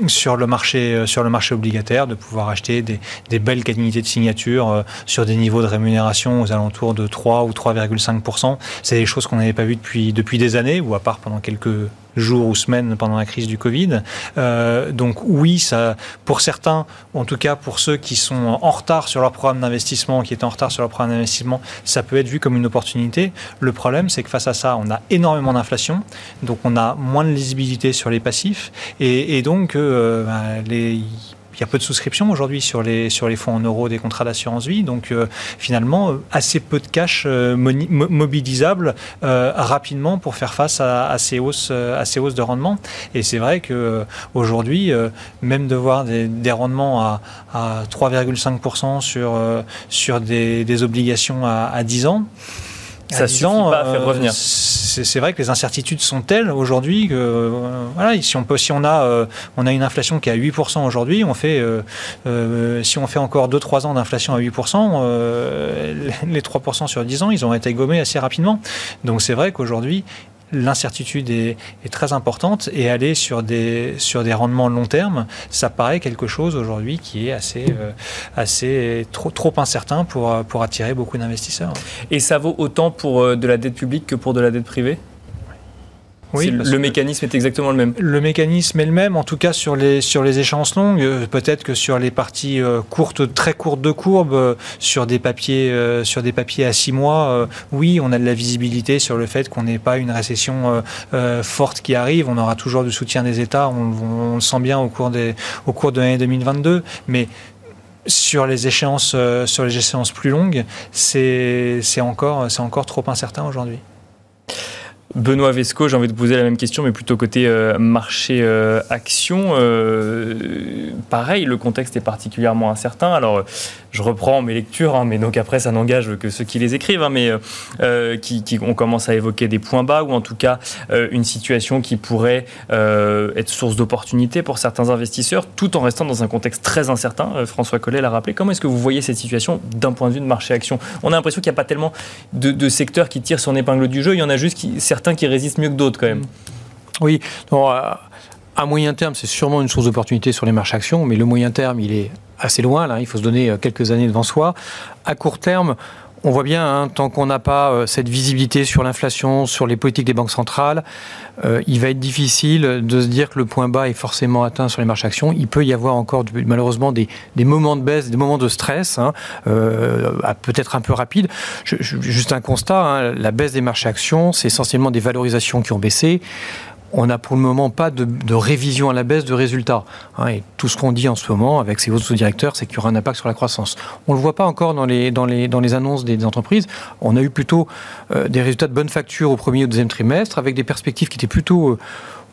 sur, le marché, sur le marché obligataire, de pouvoir acheter des, des belles quantités de signatures sur des niveaux de rémunération aux alentours de 3 ou 3,5%. C'est des choses qu'on n'avait pas vues depuis, depuis des années, ou à part pendant quelques jours ou semaines pendant la crise du Covid. Euh, donc oui, ça, pour certains, en tout cas pour ceux qui sont en retard sur leur programme d'investissement, qui étaient en retard sur leur programme d'investissement, ça peut être vu comme une opportunité. Le problème, c'est que face à ça, on a énormément d'inflation, donc on a moins de lisibilité sur les passifs, et, donc euh, bah, les il y a peu de souscriptions aujourd'hui sur les, sur les fonds en euros des contrats d'assurance vie. Donc euh, finalement, euh, assez peu de cash euh, mobilisable rapidement pour faire face à, ces hausses, à ces hausses de rendement. Et c'est vrai qu'aujourd'hui, même de voir des, rendements à, à 3,5% sur, sur des, des, obligations à, à 10 ans, ça suffit pas à faire revenir. C'est vrai que les incertitudes sont telles aujourd'hui que euh, voilà, si euh, on a une inflation qui est à 8% aujourd'hui, euh, si on fait encore 2-3 ans d'inflation à 8%, les 3% sur 10 ans, ils ont été gommés assez rapidement. Donc c'est vrai qu'aujourd'hui, l'incertitude est, très importante et aller sur des, sur des rendements long terme, ça paraît quelque chose aujourd'hui qui est assez, euh, assez trop, incertain pour, pour attirer beaucoup d'investisseurs. Et ça vaut autant pour euh, de la dette publique que pour de la dette privée? Oui, le mécanisme est exactement le même. Le mécanisme est le même, en tout cas sur les, sur les échéances longues. Euh, peut-être que sur les parties euh, courtes, très courtes de courbe, euh, sur des papiers, sur des papiers à six mois, oui, on a de la visibilité sur le fait qu'on n'ait pas une récession forte qui arrive. On aura toujours du soutien des États. On, le sent bien au cours, des, au cours de l'année 2022. Mais sur les échéances, sur les échéances plus longues, c'est encore, encore trop incertain aujourd'hui. Benoît Vesco, j'ai envie de poser la même question, mais plutôt côté euh, marché-action. Euh, euh, pareil, le contexte est particulièrement incertain. Alors, je reprends mes lectures, hein, mais donc après, ça n'engage que ceux qui les écrivent, hein, mais qui, qui, on commence à évoquer des points bas, ou en tout cas une situation qui pourrait être source d'opportunités pour certains investisseurs, tout en restant dans un contexte très incertain. François Collet l'a rappelé. Comment est-ce que vous voyez cette situation d'un point de vue de marché-action? On a l'impression qu'il n'y a pas tellement de, de, secteurs qui tirent son épingle du jeu. Il y en a juste qui, certains qui résistent mieux que d'autres quand même. Oui. à moyen terme, c'est sûrement une source d'opportunité sur les marchés actions, mais le moyen terme, il est assez loin. Là, il faut se donner euh, quelques années devant soi. À court terme, on voit bien, hein, tant qu'on n'a pas euh, cette visibilité sur l'inflation, sur les politiques des banques centrales, euh, il va être difficile de se dire que le point bas est forcément atteint sur les marchés actions. Il peut y avoir encore malheureusement des, moments de baisse, des moments de stress, hein, euh, peut-être un peu rapide. juste un constat, hein, la baisse des marchés actions, c'est essentiellement des valorisations qui ont baissé on n'a pour le moment pas de, révision à la baisse de résultats. Hein, et tout ce qu'on dit en ce moment avec ces autres directeurs c'est qu'il y aura un impact sur la croissance. On ne le voit pas encore dans les, annonces des, entreprises. On a eu plutôt euh, des résultats de bonne facture au premier ou deuxième trimestre, avec des perspectives qui étaient plutôt... Euh,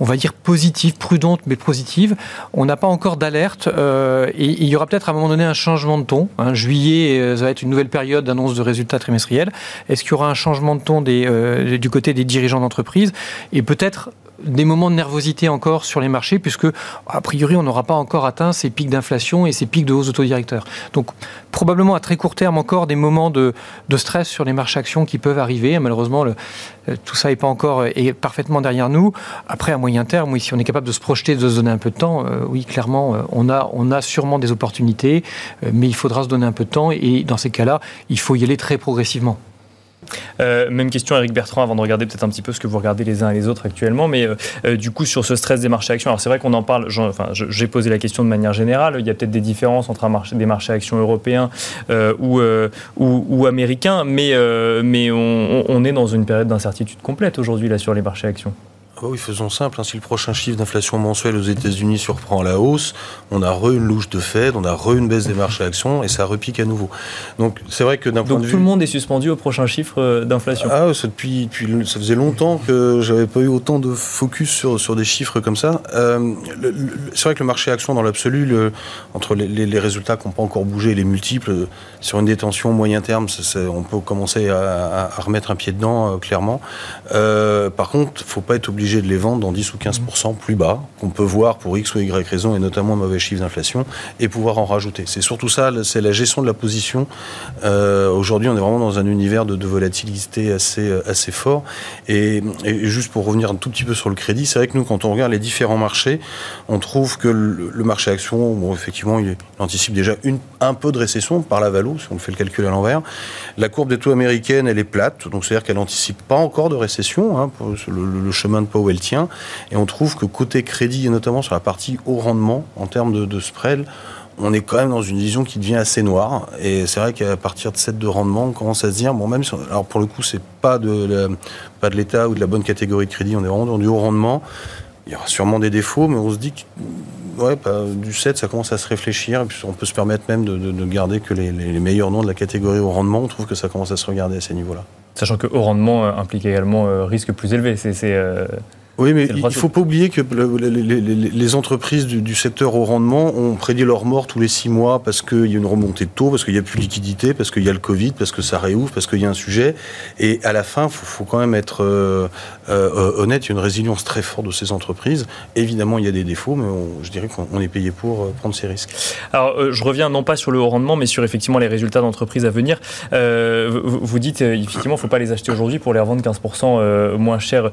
on va dire positives, prudentes mais positives. On n'a pas encore d'alerte euh, et il y aura peut-être à un moment donné un changement de ton. Hein. Juillet, ça va être une nouvelle période d'annonce de résultats trimestriels. Est-ce qu'il y aura un changement de ton du côté des dirigeants d'entreprise? Et peut-être des moments de nervosité encore sur les marchés, puisque, a priori, on n'aura pas encore atteint ces pics d'inflation et ces pics de hausse autodirecteurs. Donc, probablement à très court terme encore des moments de, stress sur les marchés actions qui peuvent arriver. Malheureusement, euh, tout ça n'est pas encore euh, parfaitement derrière nous. Après, à moyen terme, si on est capable de se projeter, de se donner un peu de temps, euh, oui, clairement, on, a, on a sûrement des opportunités, mais il faudra se donner un peu de temps et dans ces cas-là, il faut y aller très progressivement. Euh, même question, Eric Bertrand, avant de regarder peut-être un petit peu ce que vous regardez les uns et les autres actuellement. Mais euh, euh, du coup, sur ce stress des marchés actions, alors c'est vrai qu'on en parle, j'ai posé la question de manière générale. Il y a peut-être des différences entre des marchés actions européens ou, ou, américains, mais, mais on, on, est dans une période d'incertitude complète aujourd'hui là sur les marchés actions. Ah oui, faisons simple. Hein. Si le prochain chiffre d'inflation mensuel aux États-Unis surprend à la hausse, on a re une louche de Fed, on a re une baisse des marchés actions et ça repique à nouveau. Donc c'est vrai que d'un point de vue. tout le monde est suspendu au prochain chiffre euh, d'inflation Ah, depuis, depuis, ça faisait longtemps que j'avais pas eu autant de focus sur, sur des chiffres comme ça. Euh, c'est vrai que le marché actions, dans l'absolu, entre les, résultats qui n'ont pas encore bougé les multiples, sur une détention moyen terme, on peut commencer à, remettre un pied dedans, euh, clairement. par contre, il ne faut pas être obligé de les vendre dans 10 ou 15% plus bas, qu'on peut voir pour X ou Y raison, et notamment mauvais chiffre d'inflation, et pouvoir en rajouter. C'est surtout ça, c'est la gestion de la position. Euh, aujourd'hui, on est vraiment dans un univers de, volatilité assez, euh, assez fort. Et, juste pour revenir un tout petit peu sur le crédit, c'est vrai que nous, quand on regarde les différents marchés, on trouve que le, marché action, bon, effectivement, il, anticipe déjà une, un peu de récession par la valo, si on fait le calcul à l'envers. La courbe des taux américaines, elle est plate, donc c'est-à-dire qu'elle n'anticipe pas encore de récession. Hein, pour le, le chemin de où elle tient. Et on trouve que côté crédit, et notamment sur la partie haut rendement, en termes de, spread, on est quand même dans une vision qui devient assez noire. Et c'est vrai qu'à partir de cette de rendement, on commence à se dire, bon, même si, alors pour le coup, c'est pas de pas de l'État ou de la bonne catégorie de crédit, on est vraiment dans du haut rendement. Il y aura sûrement des défauts, mais on se dit que ouais, du 7, ça commence à se réfléchir. On peut se permettre même de, garder que les, les, meilleurs noms de la catégorie haut rendement. On trouve que ça commence à se regarder à ces niveaux-là. Sachant que haut rendement euh, implique également euh, risque plus élevé. C'est euh, oui, mais il ne faut pas oublier que les, entreprises du, secteur au rendement ont prédit leur mort tous les six mois parce qu'il y a une remontée de taux, parce qu'il n'y a plus de liquidité, parce qu'il y a le Covid, parce que ça réouvre, parce qu'il y a un sujet. Et à la fin, il faut, quand même être euh, euh, honnête, il y a une résilience très forte de ces entreprises. Évidemment, il y a des défauts, mais je dirais qu'on est payé pour euh, prendre ces risques. Alors, je reviens non pas sur le haut rendement, mais sur effectivement les résultats d'entreprises à venir. vous, dites, effectivement, il ne faut pas les acheter aujourd'hui pour les revendre 15% moins cher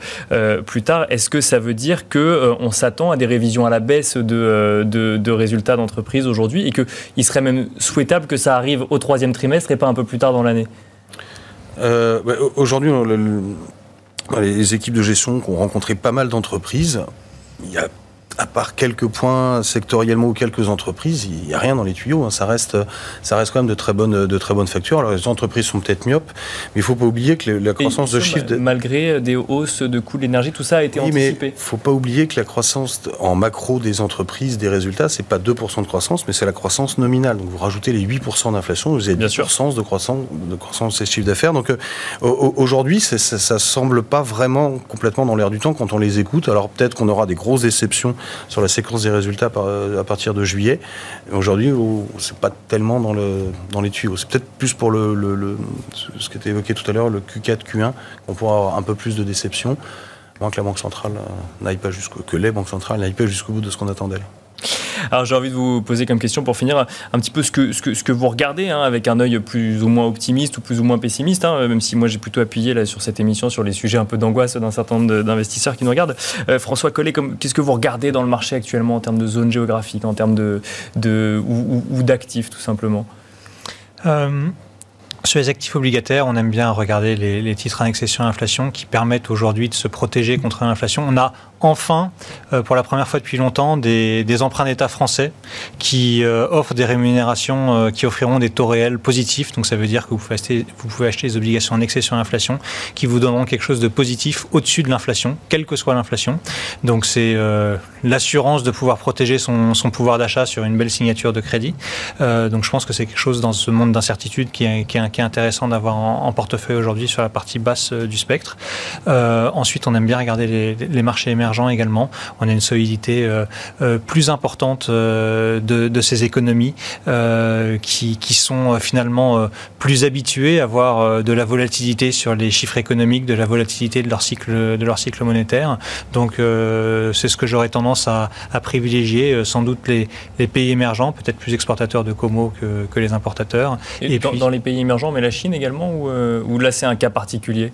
plus tard. Est-ce que ça veut dire qu'on euh, s'attend à des révisions à la baisse de, euh, résultats d'entreprise aujourd'hui et qu'il serait même souhaitable que ça arrive au troisième trimestre et pas un peu plus tard dans l'année? Euh, bah, Aujourd'hui, les équipes de gestion ont rencontré pas mal d'entreprises, à part quelques points sectoriellement ou quelques entreprises, il n'y a rien dans les tuyaux. Hein. Ça, reste, ça reste quand même de très bonnes, de très bonnes factures. Alors les entreprises sont peut-être myopes, mais il ne faut pas oublier que la croissance de chiffre... Malgré des hausses de coûts de l'énergie, tout ça a été oui, anticipé. il ne faut pas oublier que la croissance en macro des entreprises, des résultats, ce n'est pas 2% de croissance, mais c'est la croissance nominale. Donc vous rajoutez les 8% d'inflation, vous avez 10% de croissance, de croissance des chiffres d'affaires. Donc euh, aujourd'hui, ça ne semble pas vraiment complètement dans l'air du temps quand on les écoute. Alors peut-être qu'on aura des grosses déceptions sur la séquence des résultats euh, à partir de juillet. Aujourd'hui, c'est pas tellement dans, le, dans les tuyaux. C'est peut-être plus pour ce qui était évoqué tout à l'heure, le Q4, Q1, qu'on pourra avoir un peu plus de déception, moins que la Banque centrale euh, n'aille pas jusqu'au que les banques centrales n'aillent pas jusqu'au bout de ce qu'on attendait. Alors j'ai envie de vous poser comme question pour finir un petit peu ce que, ce que, ce que vous regardez hein, avec un œil plus ou moins optimiste ou plus ou moins pessimiste, hein, même si moi j'ai plutôt appuyé là, sur cette émission sur les sujets un peu d'angoisse d'un certain nombre d'investisseurs qui nous regardent. Euh, François Collet, qu'est-ce que vous regardez dans le marché actuellement en termes de zone géographique, en termes de, de ou, d'actifs tout simplement? Euh, sur les actifs obligataires, on aime bien regarder les, les titres indexation à l'inflation qui permettent aujourd'hui de se protéger contre l'inflation. On a enfin, euh, pour la première fois depuis longtemps, des, emprunts d'État français qui euh, offrent des rémunérations euh, qui offriront des taux réels positifs. Donc ça veut dire que vous pouvez acheter, des obligations indexées sur l'inflation qui vous donneront quelque chose de positif au-dessus de l'inflation, quelle que soit l'inflation. Donc c'est l'assurance de pouvoir protéger son, pouvoir d'achat sur une belle signature de crédit. donc je pense que c'est quelque chose dans ce monde d'incertitude qui est, qui, est, intéressant d'avoir en, portefeuille aujourd'hui sur la partie basse du spectre. ensuite, on aime bien regarder les, les marchés émergents également. On a une solidité euh, euh, plus importante euh, de, ces économies qui, qui, sont finalement plus habituées à avoir de la volatilité sur les chiffres économiques, de la volatilité de leur cycle, de leur cycle monétaire. Donc c'est ce que j'aurais tendance à, privilégier, sans doute les, les pays émergents, peut-être plus exportateurs de Como que, que les importateurs. Et, dans, dans, les pays émergents, mais la Chine également, ou, ou là c'est un cas particulier?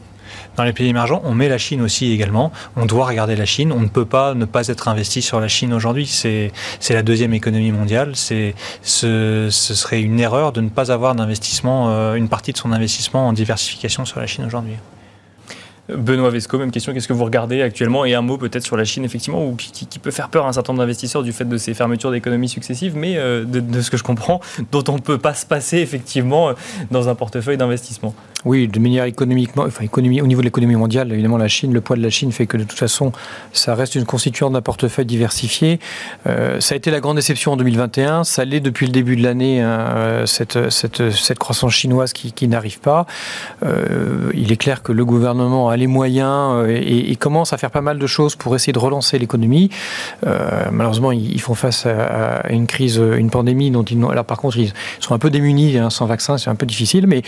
Dans les pays émergents, on met la Chine aussi également. On doit regarder la Chine. On ne peut pas ne pas être investi sur la Chine aujourd'hui. C'est la deuxième économie mondiale. Ce, serait une erreur de ne pas avoir d'investissement, euh, une partie de son investissement en diversification sur la Chine aujourd'hui. Benoît Vesco, même question, qu'est-ce que vous regardez actuellement? Et un mot peut-être sur la Chine, effectivement, ou qui, peut faire peur à un certain nombre d'investisseurs du fait de ces fermetures d'économies successives, mais euh, de, ce que je comprends, dont on ne peut pas se passer effectivement euh, dans un portefeuille d'investissement. Oui, de manière économiquement, enfin au niveau de l'économie mondiale, évidemment la Chine, le poids de la Chine fait que de toute façon, ça reste une constituante d'un portefeuille diversifié. Euh, ça a été la grande déception en 2021, ça l'est depuis le début de l'année, hein, cette, cette, cette, croissance chinoise qui, qui n'arrive pas. il est clair que le gouvernement a les moyens euh, et, commencent à faire pas mal de choses pour essayer de relancer l'économie. Euh, malheureusement, ils, font face à, une crise, une pandémie dont ils là par contre ils sont un peu démunis hein, sans vaccin, c'est un peu difficile, mais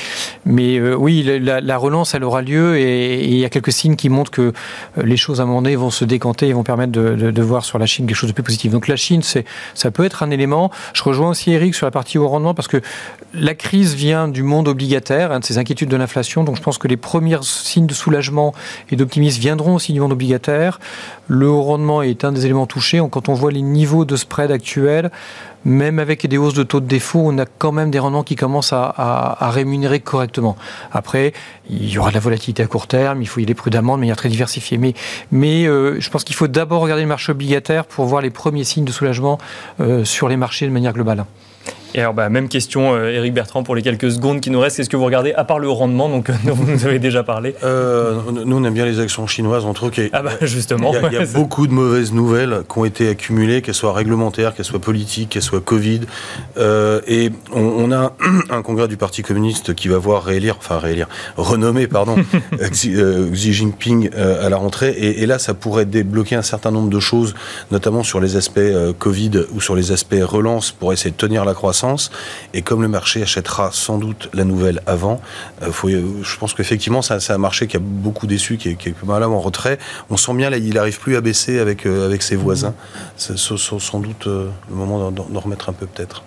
mais euh, oui, la, relance elle aura lieu et, il y a quelques signes qui montrent que les choses à un moment donné vont se décanter et vont permettre de, voir sur la Chine quelque chose de plus positif. Donc la Chine, ça peut être un élément. Je rejoins aussi Eric sur la partie haut rendement parce que la crise vient du monde obligataire, hein, de ces inquiétudes de l'inflation. Donc je pense que les premiers signes de soulagement et d'optimisme viendront aussi du monde obligataire. Le haut rendement est un des éléments touchés. Quand on voit les niveaux de spread actuels, même avec des hausses de taux de défaut, on a quand même des rendements qui commencent à, rémunérer correctement. Après, il y aura de la volatilité à court terme, il faut y aller prudemment de manière très diversifiée. Mais, euh, je pense qu'il faut d'abord regarder le marché obligataire pour voir les premiers signes de soulagement euh, sur les marchés de manière globale. Et alors, bah, même question, Eric euh, Bertrand, pour les quelques secondes qui nous restent. Qu'est-ce que vous regardez, à part le rendement, donc, dont vous nous avez déjà parlé euh, Nous, on aime bien les actions chinoises, entre autres. Ah bah, justement. Il y a, beaucoup de mauvaises nouvelles qui ont été accumulées, qu'elles soient réglementaires, qu'elles soient politiques, qu'elles soient Covid. Euh, et on, a un congrès du Parti communiste qui va voir réélire, enfin réélire, renommer, pardon, Xi, Jinping à la rentrée. Et, et, là, ça pourrait débloquer un certain nombre de choses, notamment sur les aspects Covid ou sur les aspects relance pour essayer de tenir la croissance et comme le marché achètera sans doute la nouvelle avant, euh, faut, je pense qu'effectivement, c'est un marché qui a beaucoup déçu, qui est, qui est pas mal en retrait. On sent bien, là, il n'arrive plus à baisser avec, euh, avec ses voisins. C'est sans doute euh, le moment d'en remettre un peu peut-être.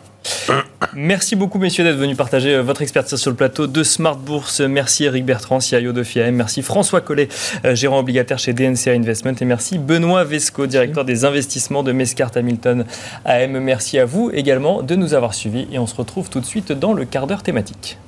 Merci beaucoup, messieurs, d'être venus partager euh, votre expertise sur le plateau de Smart Bourse. Merci Eric Bertrand, CIO de FIAM. Merci François Collet, euh, gérant obligataire chez DNCA Investment. Et merci Benoît Vesco, directeur des investissements de Mescart Hamilton AM. Merci à vous également de nous avoir suivis. Et on se retrouve tout de suite dans le quart d'heure thématique.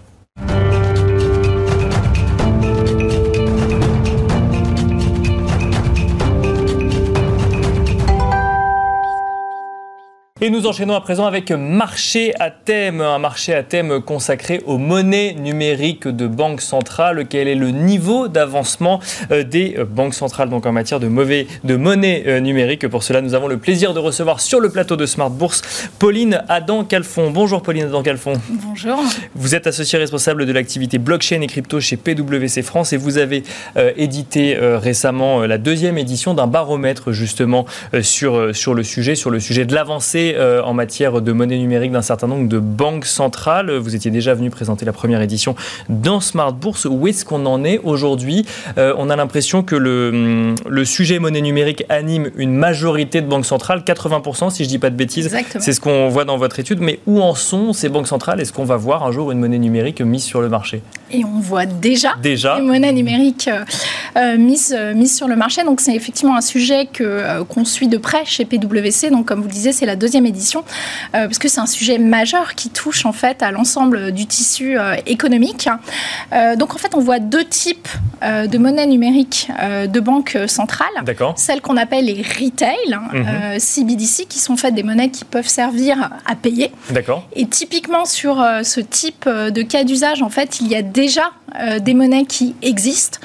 Et nous enchaînons à présent avec marché à thème, un marché à thème consacré aux monnaies numériques de banque centrale. Quel est le niveau d'avancement euh, des banques centrales donc en matière de, mauvais, de monnaie euh, numérique Pour cela, nous avons le plaisir de recevoir sur le plateau de Smart Bourse Pauline Adam-Calfon. Bonjour Pauline Adam-Calfon. Bonjour. Vous êtes associée responsable de l'activité blockchain et crypto chez PwC France et vous avez euh, édité récemment la deuxième édition d'un baromètre justement sur, sur le sujet, sur le sujet de l'avancée euh, en matière de monnaie numérique d'un certain nombre de banques centrales. Vous étiez déjà venu présenter la première édition dans Smart Bourse. Où est-ce qu'on en est aujourd'hui euh, On a l'impression que le, le sujet monnaie numérique anime une majorité de banques centrales, 80% si je ne dis pas de bêtises. C'est ce qu'on voit dans votre étude. Mais où en sont ces banques centrales? Est-ce qu'on va voir un jour une monnaie numérique mise sur le marché? Et on voit déjà, déjà. des monnaies numériques euh, mises, mises sur le marché. Donc c'est effectivement un sujet qu'on suit de près chez PwC. Donc comme vous le disiez, c'est la deuxième édition, euh, parce que c'est un sujet majeur qui touche en fait à l'ensemble du tissu euh, économique. Euh, donc en fait, on voit deux types de monnaies numériques de banques centrales. Celles qu'on appelle les retail, CBDC, mhm. qui sont faites des monnaies qui peuvent servir à payer. D'accord. Et typiquement sur ce type de cas d'usage, en fait, il y a déjà des monnaies qui existent.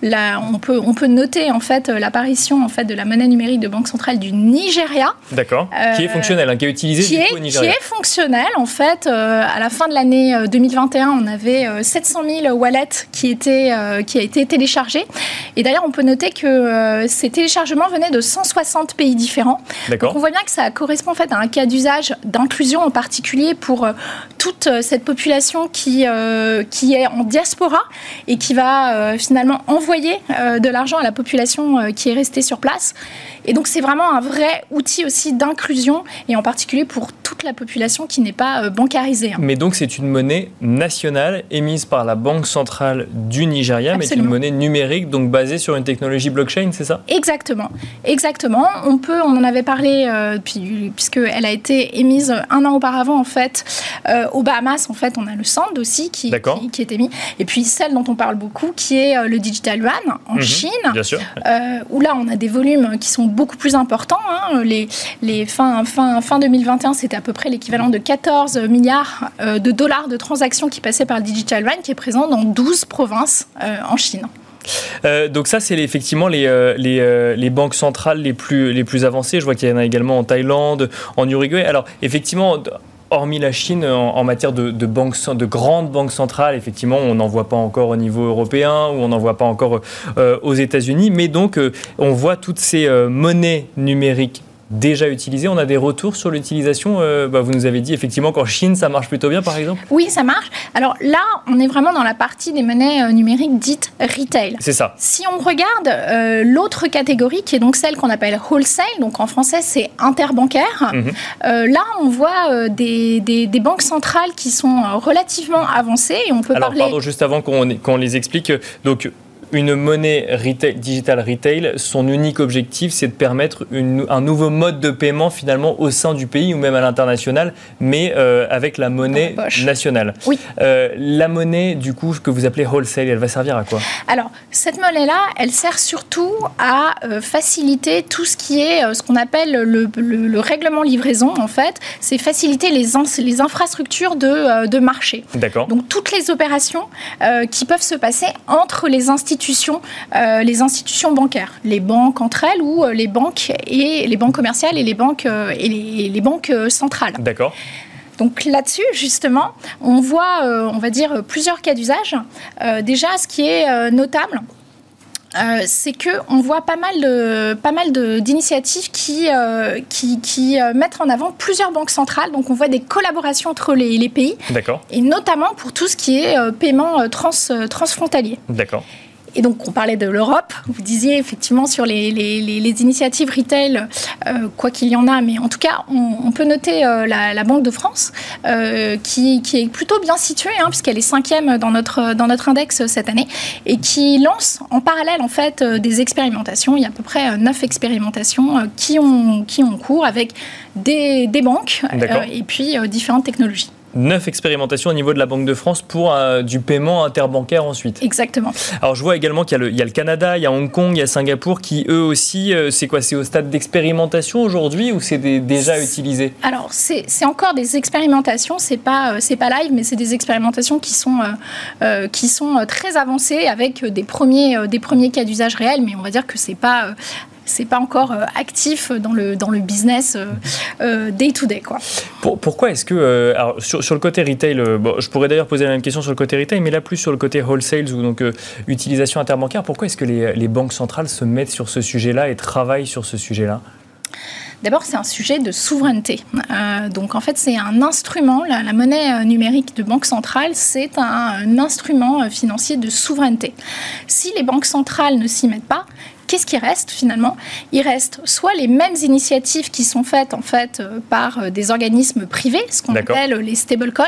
Là, on peut, on peut noter en fait l'apparition en fait de la monnaie numérique de banque centrale du Nigeria. D'accord. qui est fonctionnelle Hein, qui est utilisé qui est, Qui est fonctionnel en fait. Euh, à la fin de l'année 2021, euh, on avait 700 euh, 000 wallets qui étaient qui a été téléchargés. Et d'ailleurs, on peut noter que ces téléchargements venaient de 160 pays différents. Donc on voit bien que ça correspond en fait à un cas d'usage d'inclusion en particulier pour toute cette population qui qui est en diaspora et qui va finalement envoyer de l'argent à la population qui est restée sur place. Et donc c'est vraiment un vrai outil aussi d'inclusion et en particulier pour toute la population qui n'est pas euh, bancarisée. Hein. Mais donc c'est une monnaie nationale émise par la Banque centrale du Nigeria, mais c'est une monnaie numérique, donc basée sur une technologie blockchain, c'est ça? Exactement, exactement. On peut, on en avait parlé, euh, puis, puisqu'elle a été émise un an auparavant en fait euh, aux Bahamas. En fait, on a le Sand aussi qui, qui, est émis, et puis celle dont on parle beaucoup, qui est le Digital Yuan en mhm, Chine, bien sûr. où là on a des volumes qui sont beaucoup plus importants. Hein. Les, les fin, fin, fin 2021, c'était à peu près l'équivalent de 14 milliards euh, de dollars de transactions qui passaient par le Digital Yuan, qui est présent dans 12 provinces euh, en Chine. Euh, donc ça, c'est effectivement les, les, banques centrales les plus, les plus avancées. Je vois qu'il y en a également en Thaïlande, en Uruguay. Alors effectivement, hormis la Chine, en, matière de, de, de grandes banques centrales, effectivement, on n'en voit pas encore au niveau européen ou on n'en voit pas encore aux États-Unis. Mais donc, on voit toutes ces monnaies numériques déjà utilisé. On a des retours sur l'utilisation. Euh, bah, vous nous avez dit effectivement qu'en Chine, ça marche plutôt bien, par exemple? Oui, ça marche. Alors là, on est vraiment dans la partie des monnaies euh, numériques dites retail. C'est ça. Si on regarde euh, l'autre catégorie, qui est donc celle qu'on appelle wholesale, donc en français, c'est interbancaire, mhm. là, on voit des, des, banques centrales qui sont relativement avancées et on peut Alors, parler... pardon, juste avant qu'on les explique, donc une monnaie retail, digital retail, son unique objectif, c'est de permettre un nouveau mode de paiement finalement au sein du pays ou même à l'international, mais euh, avec la monnaie nationale. Oui. Euh, la monnaie, du coup, que vous appelez wholesale, elle va servir à quoi? Alors, cette monnaie-là, elle sert surtout à euh, faciliter tout ce qui est ce qu'on appelle le, règlement livraison, en fait. C'est faciliter les, les infrastructures de, de marché. D'accord. Donc, toutes les opérations qui peuvent se passer entre les institutions euh, les institutions bancaires, les banques entre elles ou euh, les banques et les banques commerciales et les banques euh, et les, banques centrales. D'accord. Donc là-dessus, justement, on voit, on va dire, plusieurs cas d'usage. déjà, ce qui est notable, c'est que on voit pas mal de pas mal d'initiatives qui qui, mettent en avant plusieurs banques centrales. Donc on voit des collaborations entre les, les pays. D'accord. Et notamment pour tout ce qui est paiement trans, transfrontalier. D'accord. Et donc, on parlait de l'Europe. Vous disiez effectivement sur les, initiatives retail, euh, quoi qu'il y en a, mais en tout cas, on, peut noter euh, la, Banque de France, euh, qui, est plutôt bien située, hein, puisqu'elle est cinquième dans notre, dans notre index cette année, et qui lance en parallèle, en fait, des expérimentations. Il y a à peu près neuf expérimentations qui, ont, qui ont cours avec des, des banques et puis différentes technologies. Neuf expérimentations au niveau de la Banque de France pour euh, du paiement interbancaire ensuite. Exactement. Alors je vois également qu'il y, a le Canada, il y a Hong Kong, il y a Singapour qui eux aussi, euh, c'est quoi C'est au stade d'expérimentation aujourd'hui ou c'est déjà utilisé? Alors c'est encore des expérimentations, c'est pas, euh, c'est pas live, mais c'est des expérimentations qui sont, qui sont très avancées avec des premiers, des premiers cas d'usage réels, mais on va dire que c'est pas c'est pas encore euh, actif dans le, dans le business euh, euh, day to day. Quoi. pourquoi est-ce que, alors, sur, sur, le côté retail, bon, je pourrais d'ailleurs poser la même question sur le côté retail, mais là plus sur le côté wholesale ou donc utilisation interbancaire, pourquoi est-ce que les, les banques centrales se mettent sur ce sujet-là et travaillent sur ce sujet-là? D'abord, c'est un sujet de souveraineté. donc, en fait, c'est un instrument, la, monnaie numérique de banque centrale, c'est un, un, instrument financier de souveraineté. Si les banques centrales ne s'y mettent pas, qu'est-ce qui reste finalement? Il reste soit les mêmes initiatives qui sont faites en fait euh, par euh, des organismes privés, ce qu'on appelle les stablecoins,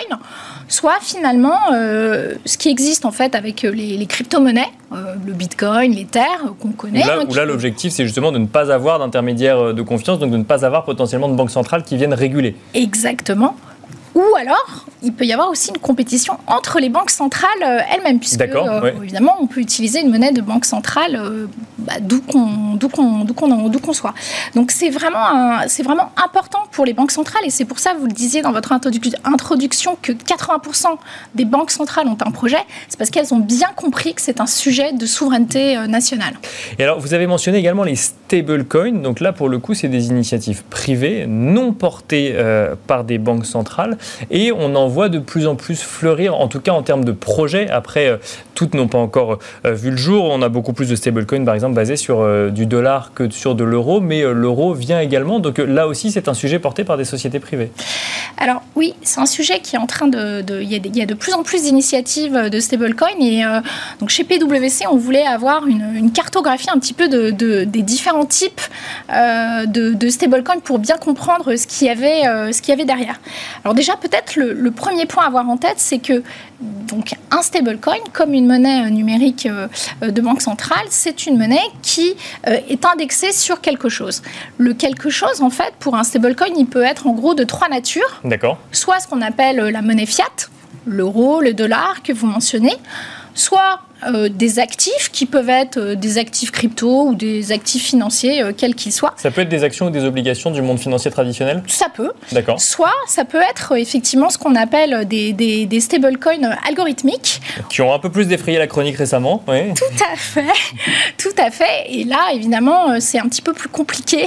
soit finalement euh, ce qui existe en fait avec les, crypto-monnaies, le Bitcoin, l'Ether qu'on connaît. Là, hein, là l'objectif c'est justement de ne pas avoir d'intermédiaire de confiance, donc de ne pas avoir potentiellement de banques centrales qui viennent réguler. Exactement. Ou alors, il peut y avoir aussi une compétition entre les banques centrales euh, elles-mêmes, puisque euh, évidemment, on peut utiliser une monnaie de banque centrale euh, bah, d'où qu'on soit. Donc c'est vraiment, vraiment important pour les banques centrales, et c'est pour ça, vous le disiez dans votre introduction, que 80% des banques centrales ont un projet, c'est parce qu'elles ont bien compris que c'est un sujet de souveraineté nationale. Et alors, vous avez mentionné également les stablecoins, donc là, pour le coup, c'est des initiatives privées, non portées par des banques centrales, et on en voit de plus en plus fleurir, en tout cas en termes de projets. Après, euh, toutes n'ont pas encore euh, vu le jour. On a beaucoup plus de stablecoins, par exemple, basés sur euh, du dollar que sur de l'euro, mais l'euro vient également. Donc là aussi, c'est un sujet porté par des sociétés privées. Alors oui, c'est un sujet qui est en train de... il, y a de, plus en plus d'initiatives de stablecoins. Et donc chez PwC, on voulait avoir une, cartographie un petit peu de, des différents types de, de stablecoins pour bien comprendre ce qu'il y, avait, ce qu'il y avait derrière. Alors déjà, peut-être le, le premier point à avoir en tête, c'est que donc un stablecoin, comme une monnaie euh, numérique euh, euh, de banque centrale, c'est une monnaie qui est indexée sur quelque chose. Le quelque chose, en fait, pour un stablecoin, il peut être en gros de trois natures. D'accord. Soit ce qu'on appelle la monnaie fiat, l'euro, le dollar que vous mentionnez, soit euh, des actifs qui peuvent être euh, des actifs crypto ou des actifs financiers, euh, quels qu'ils soient. Ça peut être des actions ou des obligations du monde financier traditionnel? Ça peut. D'accord. Soit ça peut être effectivement ce qu'on appelle des, des, des stablecoins algorithmiques. Qui ont un peu plus défrayé la chronique récemment. Oui. Tout à fait. Tout à fait. Et là, évidemment, c'est un petit peu plus compliqué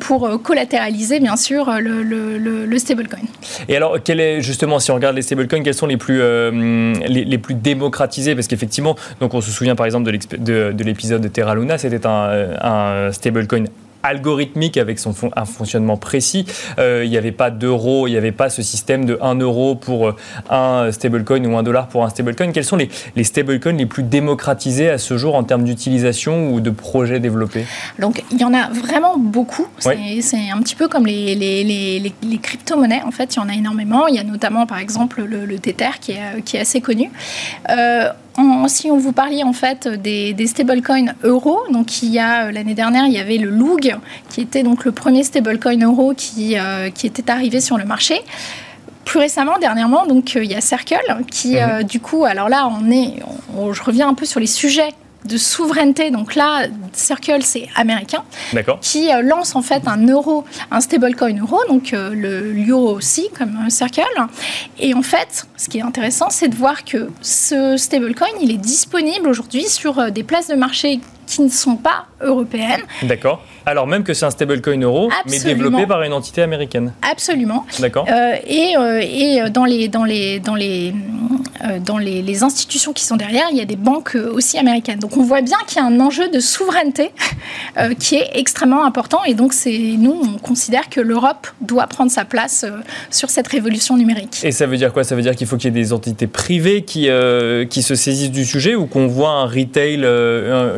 pour collatéraliser, bien sûr, le, le, le, stablecoin. Et alors, quel est, justement, si on regarde les stablecoins, quels sont les plus, les, les plus démocratisés? Parce qu'effectivement, donc on se souvient par exemple de l'épisode de Terra Luna, c'était un, un stablecoin algorithmique avec son un fonctionnement précis. Euh, il n'y avait pas d'euros, il n'y avait pas ce système de 1 euro pour euh, un stablecoin ou 1 dollar pour un stablecoin. Quels sont les, les stablecoins les plus démocratisés à ce jour en termes d'utilisation ou de projets développés? Donc il y en a vraiment beaucoup. C'est un petit peu comme les, les, les, les crypto-monnaies. En fait, il y en a énormément. Il y a notamment par exemple le, Tether qui est, qui est assez connu. Euh, si on vous parlait en fait des, des stablecoins euros, donc il y a l'année dernière il y avait le Loog qui était donc le premier stablecoin euro qui, euh, qui était arrivé sur le marché plus récemment, dernièrement, donc euh, il y a Circle qui, mhm. euh, du coup, alors là, on est, je reviens un peu sur les sujets de souveraineté. Donc là, Circle, c'est américain, qui euh, lance en fait un euro, un stablecoin euro, donc euh, le l'euro aussi, comme un Circle. Et en fait, ce qui est intéressant, c'est de voir que ce stablecoin, il est disponible aujourd'hui sur euh, des places de marché qui ne sont pas européennes. D'accord. Alors même que c'est un stablecoin euro, mais développé par une entité américaine. Absolument. D'accord. et, et dans les dans les dans les dans les, les, institutions qui sont derrière, il y a des banques aussi américaines. Donc on voit bien qu'il y a un enjeu de souveraineté euh, qui est extrêmement important. Et donc, c'est nous, on considère que l'Europe doit prendre sa place euh, sur cette révolution numérique. Et ça veut dire quoi? Ça veut dire qu'il faut qu'il y ait des entités privées qui, euh, qui se saisissent du sujet ou qu'on voit un retail,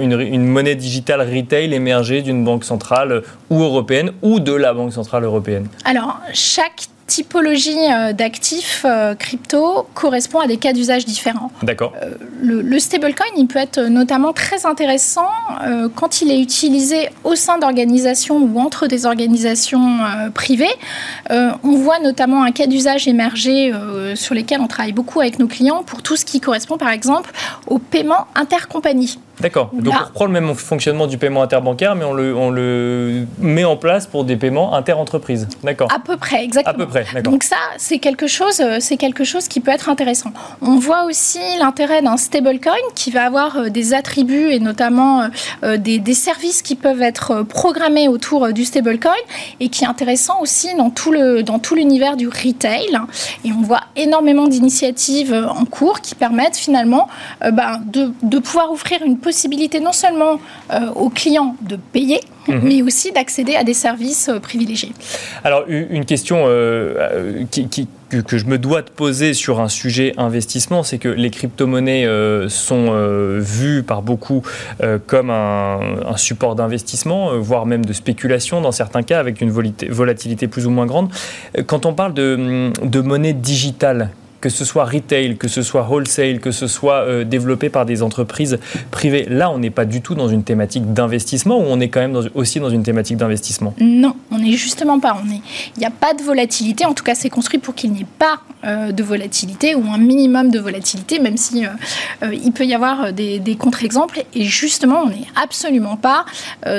une, une, monnaie digitale retail émerger d'une banque centrale ou européenne ou de la Banque centrale européenne? Alors, chaque typologie d'actifs crypto correspond à des cas d'usage différents. D'accord. le, le stablecoin, il peut être notamment très intéressant quand il est utilisé au sein d'organisations ou entre des organisations privées. on voit notamment un cas d'usage émerger sur lesquels on travaille beaucoup avec nos clients pour tout ce qui correspond par exemple au paiement intercompagnie. D'accord. Donc on reprend le même fonctionnement du paiement interbancaire, mais on le, on le met en place pour des paiements interentreprises. D'accord. À peu près, exactement. À peu près, Donc ça, c'est quelque chose, euh, c'est quelque chose qui peut être intéressant. On voit aussi l'intérêt d'un stablecoin qui va avoir euh, des attributs et notamment euh, des, services qui peuvent être programmés autour du stablecoin et qui est intéressant aussi dans tout le dans tout l'univers du retail. Et on voit énormément d'initiatives en cours qui permettent finalement ben, de, pouvoir offrir une possibilité non seulement aux clients de payer, mhm. mais aussi d'accéder à des services euh, privilégiés. Alors, une question euh, que, je me dois de poser sur un sujet investissement, c'est que les crypto-monnaies sont vues par beaucoup comme un, support d'investissement, voire même de spéculation dans certains cas, avec une volatilité plus ou moins grande. Quand on parle de, de monnaie digitale, que ce soit retail, que ce soit wholesale, que ce soit euh, développé par des entreprises privées. Là, on n'est pas du tout dans une thématique d'investissement ou on est quand même aussi dans une thématique d'investissement? Non, on n'est justement pas. Il n'y a pas de volatilité. En tout cas, c'est construit pour qu'il n'y ait pas euh, de volatilité ou un minimum de volatilité, même si euh, il peut y avoir des, des contre-exemples. Et justement, on n'est absolument pas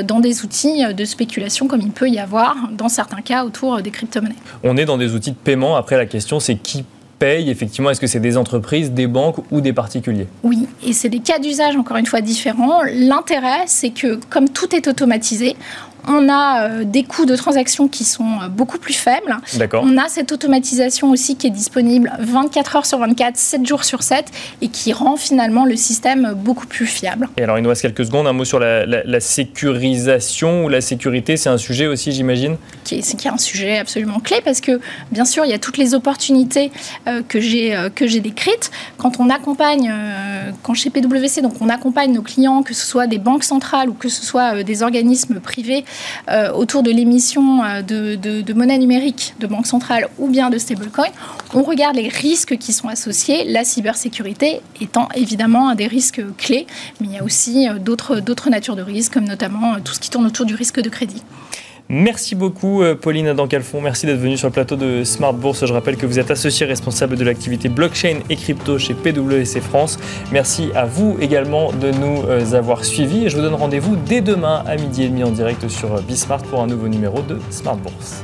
dans des outils de spéculation comme il peut y avoir dans certains cas autour des crypto-monnaies. On est dans des outils de paiement. Après, la question, c'est qui effectivement Est-ce que c'est des entreprises, des banques ou des particuliers Oui, et c'est des cas d'usage encore une fois différents. L'intérêt, c'est que comme tout est automatisé, on a euh, des coûts de transaction qui sont euh, beaucoup plus faibles. On a cette automatisation aussi qui est disponible 24 heures sur 24, 7 jours sur 7 et qui rend finalement le système beaucoup plus fiable. Et alors, il nous reste quelques secondes. Un mot sur la, sécurisation ou la sécurité. C'est un sujet aussi, j'imagine? Qui est, qui est un sujet absolument clé parce que, bien sûr, il y a toutes les opportunités euh, que j'ai que j'ai décrites. Quand on accompagne, quand chez PwC, donc on accompagne nos clients, que ce soit des banques centrales ou que ce soit des organismes privés, euh, autour de l'émission euh, de, monnaie numérique de banque centrale ou bien de stablecoin, on regarde les risques qui sont associés, la cybersécurité étant évidemment un des risques clés, mais il y a aussi euh, d'autres natures de risques, comme notamment tout ce qui tourne autour du risque de crédit. Merci beaucoup Pauline Dancalfon, merci d'être venue sur le plateau de Smart Bourse. Je rappelle que vous êtes associée responsable de l'activité blockchain et crypto chez PwC France. Merci à vous également de nous avoir suivis et je vous donne rendez-vous dès demain à midi et demi en direct sur Bismart pour un nouveau numéro de Smart Bourse.